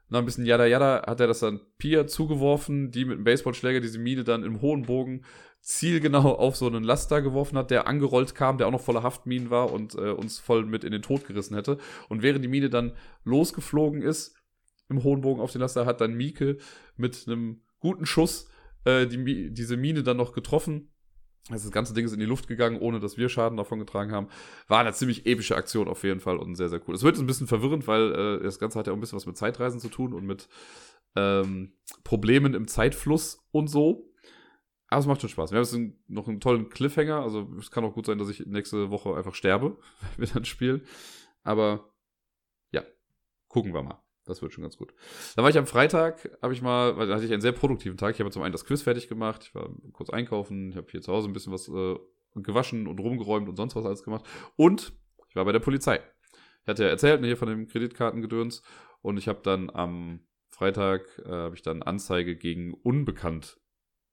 nach ein bisschen Yada Yada hat er das dann Pia zugeworfen, die mit einem Baseballschläger diese Mine dann im hohen Bogen zielgenau auf so einen Laster geworfen hat, der angerollt kam, der auch noch voller Haftminen war und äh, uns voll mit in den Tod gerissen hätte. Und während die Mine dann losgeflogen ist, im hohen Bogen auf den Laster, hat dann Mieke mit einem guten Schuss äh, die, diese Mine dann noch getroffen das ganze Ding ist in die Luft gegangen, ohne dass wir Schaden davon getragen haben. War eine ziemlich epische Aktion auf jeden Fall und sehr, sehr cool. Es wird ein bisschen verwirrend, weil äh, das Ganze hat ja auch ein bisschen was mit Zeitreisen zu tun und mit ähm, Problemen im Zeitfluss und so. Aber es macht schon Spaß. Wir haben jetzt noch einen tollen Cliffhanger. Also es kann auch gut sein, dass ich nächste Woche einfach sterbe, (laughs) wenn wir dann spielen. Aber ja, gucken wir mal. Das wird schon ganz gut. Dann war ich am Freitag, habe ich mal, da hatte ich einen sehr produktiven Tag. Ich habe zum einen das Quiz fertig gemacht, ich war kurz einkaufen, ich habe hier zu Hause ein bisschen was äh, gewaschen und rumgeräumt und sonst was alles gemacht. Und ich war bei der Polizei. Ich hatte ja erzählt, ne, hier von dem Kreditkartengedöns. Und ich habe dann am Freitag, äh, habe ich dann Anzeige gegen Unbekannt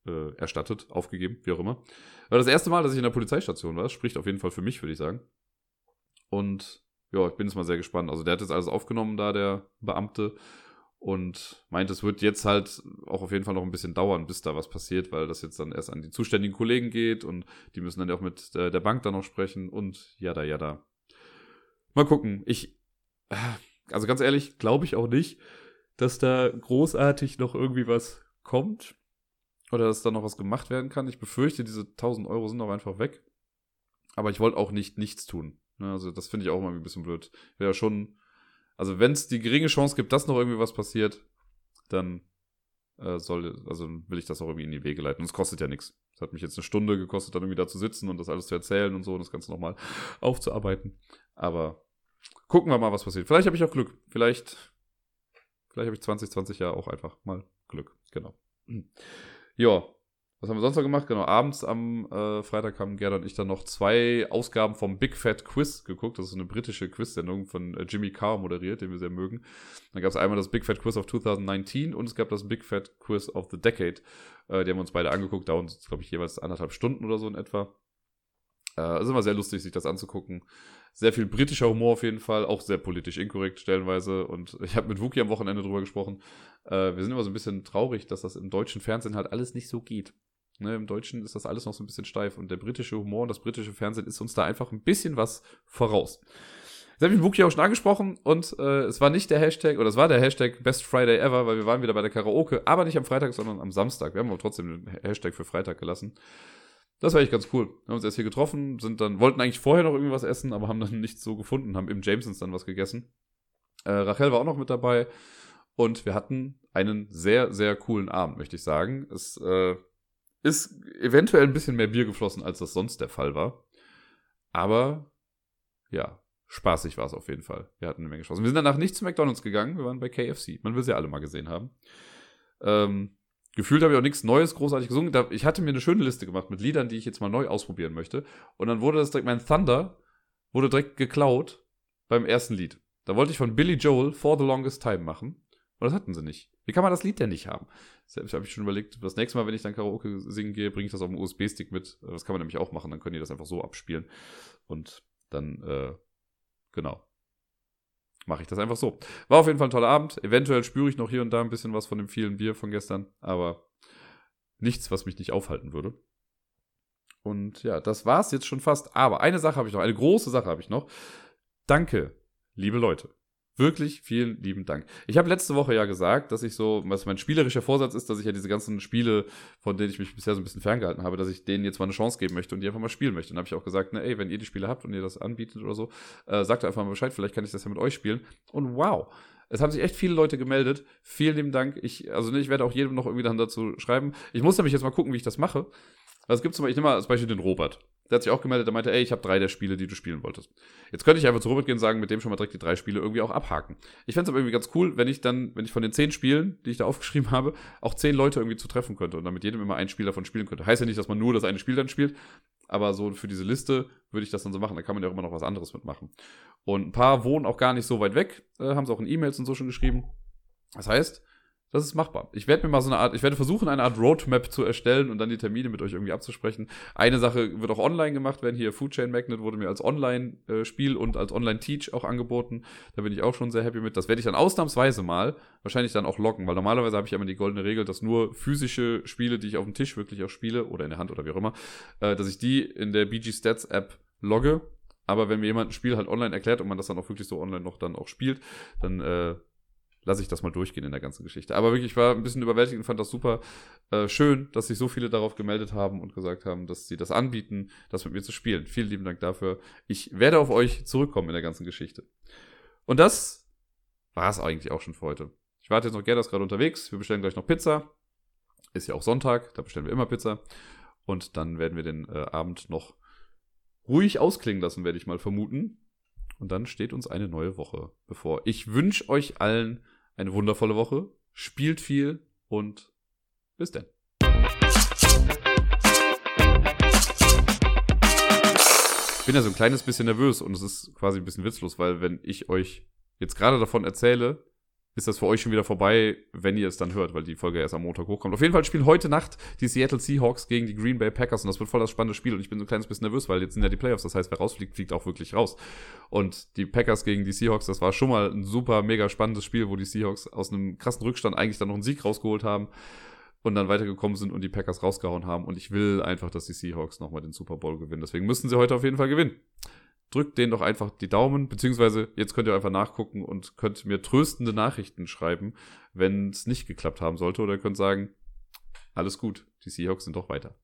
äh, erstattet, aufgegeben, wie auch immer. War das erste Mal, dass ich in der Polizeistation war. Spricht auf jeden Fall für mich, würde ich sagen. Und ja, ich bin jetzt mal sehr gespannt. Also der hat jetzt alles aufgenommen da, der Beamte. Und meint, es wird jetzt halt auch auf jeden Fall noch ein bisschen dauern, bis da was passiert, weil das jetzt dann erst an die zuständigen Kollegen geht und die müssen dann ja auch mit der, der Bank dann noch sprechen und ja, da, ja, da. Mal gucken. Ich, also ganz ehrlich, glaube ich auch nicht, dass da großartig noch irgendwie was kommt oder dass da noch was gemacht werden kann. Ich befürchte, diese 1000 Euro sind auch einfach weg. Aber ich wollte auch nicht nichts tun. Ne, also das finde ich auch mal ein bisschen blöd. Wäre schon, also wenn es die geringe Chance gibt, dass noch irgendwie was passiert, dann äh, soll, also will ich das auch irgendwie in die Wege leiten. Und es kostet ja nichts. Es hat mich jetzt eine Stunde gekostet, dann irgendwie da zu sitzen und das alles zu erzählen und so und das Ganze nochmal aufzuarbeiten. Aber gucken wir mal, was passiert. Vielleicht habe ich auch Glück. Vielleicht, vielleicht habe ich 2020 ja auch einfach mal Glück. Genau. Ja, was haben wir sonst noch gemacht? Genau, abends am äh, Freitag haben Gerda und ich dann noch zwei Ausgaben vom Big Fat Quiz geguckt. Das ist eine britische Quiz-Sendung von äh, Jimmy Carr moderiert, den wir sehr mögen. Dann gab es einmal das Big Fat Quiz of 2019 und es gab das Big Fat Quiz of the Decade. Äh, die haben wir uns beide angeguckt, dauern, glaube ich, jeweils anderthalb Stunden oder so in etwa. Äh, ist immer sehr lustig, sich das anzugucken. Sehr viel britischer Humor auf jeden Fall, auch sehr politisch inkorrekt stellenweise. Und (laughs) ich habe mit Wookie am Wochenende drüber gesprochen. Äh, wir sind immer so ein bisschen traurig, dass das im deutschen Fernsehen halt alles nicht so geht. Ne, Im Deutschen ist das alles noch so ein bisschen steif und der britische Humor und das britische Fernsehen ist uns da einfach ein bisschen was voraus. Jetzt habe ich Wookie auch schon angesprochen und äh, es war nicht der Hashtag, oder es war der Hashtag Best Friday Ever, weil wir waren wieder bei der Karaoke, aber nicht am Freitag, sondern am Samstag. Wir haben aber trotzdem den Hashtag für Freitag gelassen. Das war echt ganz cool. Wir haben uns erst hier getroffen, sind dann, wollten eigentlich vorher noch irgendwas essen, aber haben dann (laughs) nichts so gefunden, haben im Jamesons dann was gegessen. Äh, Rachel war auch noch mit dabei und wir hatten einen sehr, sehr coolen Abend, möchte ich sagen. Es äh, ist eventuell ein bisschen mehr Bier geflossen, als das sonst der Fall war. Aber ja, spaßig war es auf jeden Fall. Wir hatten eine Menge Spaß. Wir sind danach nicht zu McDonalds gegangen, wir waren bei KFC. Man will sie alle mal gesehen haben. Ähm, gefühlt habe ich auch nichts Neues großartig gesungen. Ich hatte mir eine schöne Liste gemacht mit Liedern, die ich jetzt mal neu ausprobieren möchte. Und dann wurde das direkt, mein Thunder wurde direkt geklaut beim ersten Lied. Da wollte ich von Billy Joel For the Longest Time machen. Und das hatten sie nicht. Wie kann man das Lied denn nicht haben? Selbst habe ich schon überlegt, das nächste Mal, wenn ich dann Karaoke singen gehe, bringe ich das auf dem USB-Stick mit. Das kann man nämlich auch machen, dann können die das einfach so abspielen. Und dann, äh, genau, mache ich das einfach so. War auf jeden Fall ein toller Abend. Eventuell spüre ich noch hier und da ein bisschen was von dem vielen Bier von gestern, aber nichts, was mich nicht aufhalten würde. Und ja, das war es jetzt schon fast. Aber eine Sache habe ich noch, eine große Sache habe ich noch. Danke, liebe Leute. Wirklich vielen lieben Dank. Ich habe letzte Woche ja gesagt, dass ich so, was mein spielerischer Vorsatz ist, dass ich ja diese ganzen Spiele, von denen ich mich bisher so ein bisschen ferngehalten habe, dass ich denen jetzt mal eine Chance geben möchte und die einfach mal spielen möchte. Und habe ich auch gesagt, na ey, wenn ihr die Spiele habt und ihr das anbietet oder so, äh, sagt einfach mal Bescheid, vielleicht kann ich das ja mit euch spielen. Und wow, es haben sich echt viele Leute gemeldet. Vielen lieben Dank. Ich, also ne, ich werde auch jedem noch irgendwie dann dazu schreiben. Ich muss nämlich jetzt mal gucken, wie ich das mache. Also es gibt zum Beispiel, ich nehme mal als Beispiel den Robert. Der hat sich auch gemeldet, der meinte, ey, ich habe drei der Spiele, die du spielen wolltest. Jetzt könnte ich einfach zu Robert gehen und sagen, mit dem schon mal direkt die drei Spiele irgendwie auch abhaken. Ich fände es aber irgendwie ganz cool, wenn ich dann, wenn ich von den zehn Spielen, die ich da (laughs) aufgeschrieben habe, auch zehn Leute irgendwie zu treffen könnte und dann mit jedem immer ein Spiel davon spielen könnte. Heißt ja nicht, dass man nur das eine Spiel dann spielt, aber so für diese Liste würde ich das dann so machen. Da kann man ja auch immer noch was anderes mitmachen. Und ein paar wohnen auch gar nicht so weit weg, äh, haben sie auch in E-Mails und so schon geschrieben. Das heißt, das ist machbar. Ich werde mir mal so eine Art, ich werde versuchen, eine Art Roadmap zu erstellen und dann die Termine mit euch irgendwie abzusprechen. Eine Sache wird auch online gemacht werden. Hier Food Chain Magnet wurde mir als Online-Spiel und als Online-Teach auch angeboten. Da bin ich auch schon sehr happy mit. Das werde ich dann ausnahmsweise mal wahrscheinlich dann auch locken, weil normalerweise habe ich immer die goldene Regel, dass nur physische Spiele, die ich auf dem Tisch wirklich auch spiele oder in der Hand oder wie auch immer, äh, dass ich die in der BG Stats App logge. Aber wenn mir jemand ein Spiel halt online erklärt und man das dann auch wirklich so online noch dann auch spielt, dann äh, lasse ich das mal durchgehen in der ganzen Geschichte. Aber wirklich, ich war ein bisschen überwältigt und fand das super äh, schön, dass sich so viele darauf gemeldet haben und gesagt haben, dass sie das anbieten, das mit mir zu spielen. Vielen lieben Dank dafür. Ich werde auf euch zurückkommen in der ganzen Geschichte. Und das war es eigentlich auch schon für heute. Ich warte jetzt noch Gerda ist gerade unterwegs. Wir bestellen gleich noch Pizza. Ist ja auch Sonntag, da bestellen wir immer Pizza. Und dann werden wir den äh, Abend noch ruhig ausklingen lassen, werde ich mal vermuten. Und dann steht uns eine neue Woche bevor. Ich wünsche euch allen eine wundervolle Woche, spielt viel und bis dann. Ich bin ja so ein kleines bisschen nervös und es ist quasi ein bisschen witzlos, weil wenn ich euch jetzt gerade davon erzähle, ist das für euch schon wieder vorbei, wenn ihr es dann hört, weil die Folge erst am Montag hochkommt. Auf jeden Fall spielen heute Nacht die Seattle Seahawks gegen die Green Bay Packers und das wird voll das spannende Spiel und ich bin so ein kleines bisschen nervös, weil jetzt sind ja die Playoffs, das heißt, wer rausfliegt, fliegt auch wirklich raus. Und die Packers gegen die Seahawks, das war schon mal ein super, mega spannendes Spiel, wo die Seahawks aus einem krassen Rückstand eigentlich dann noch einen Sieg rausgeholt haben und dann weitergekommen sind und die Packers rausgehauen haben und ich will einfach, dass die Seahawks nochmal den Super Bowl gewinnen. Deswegen müssen sie heute auf jeden Fall gewinnen drückt denen doch einfach die Daumen, beziehungsweise jetzt könnt ihr einfach nachgucken und könnt mir tröstende Nachrichten schreiben, wenn es nicht geklappt haben sollte, oder ihr könnt sagen, alles gut, die Seahawks sind doch weiter.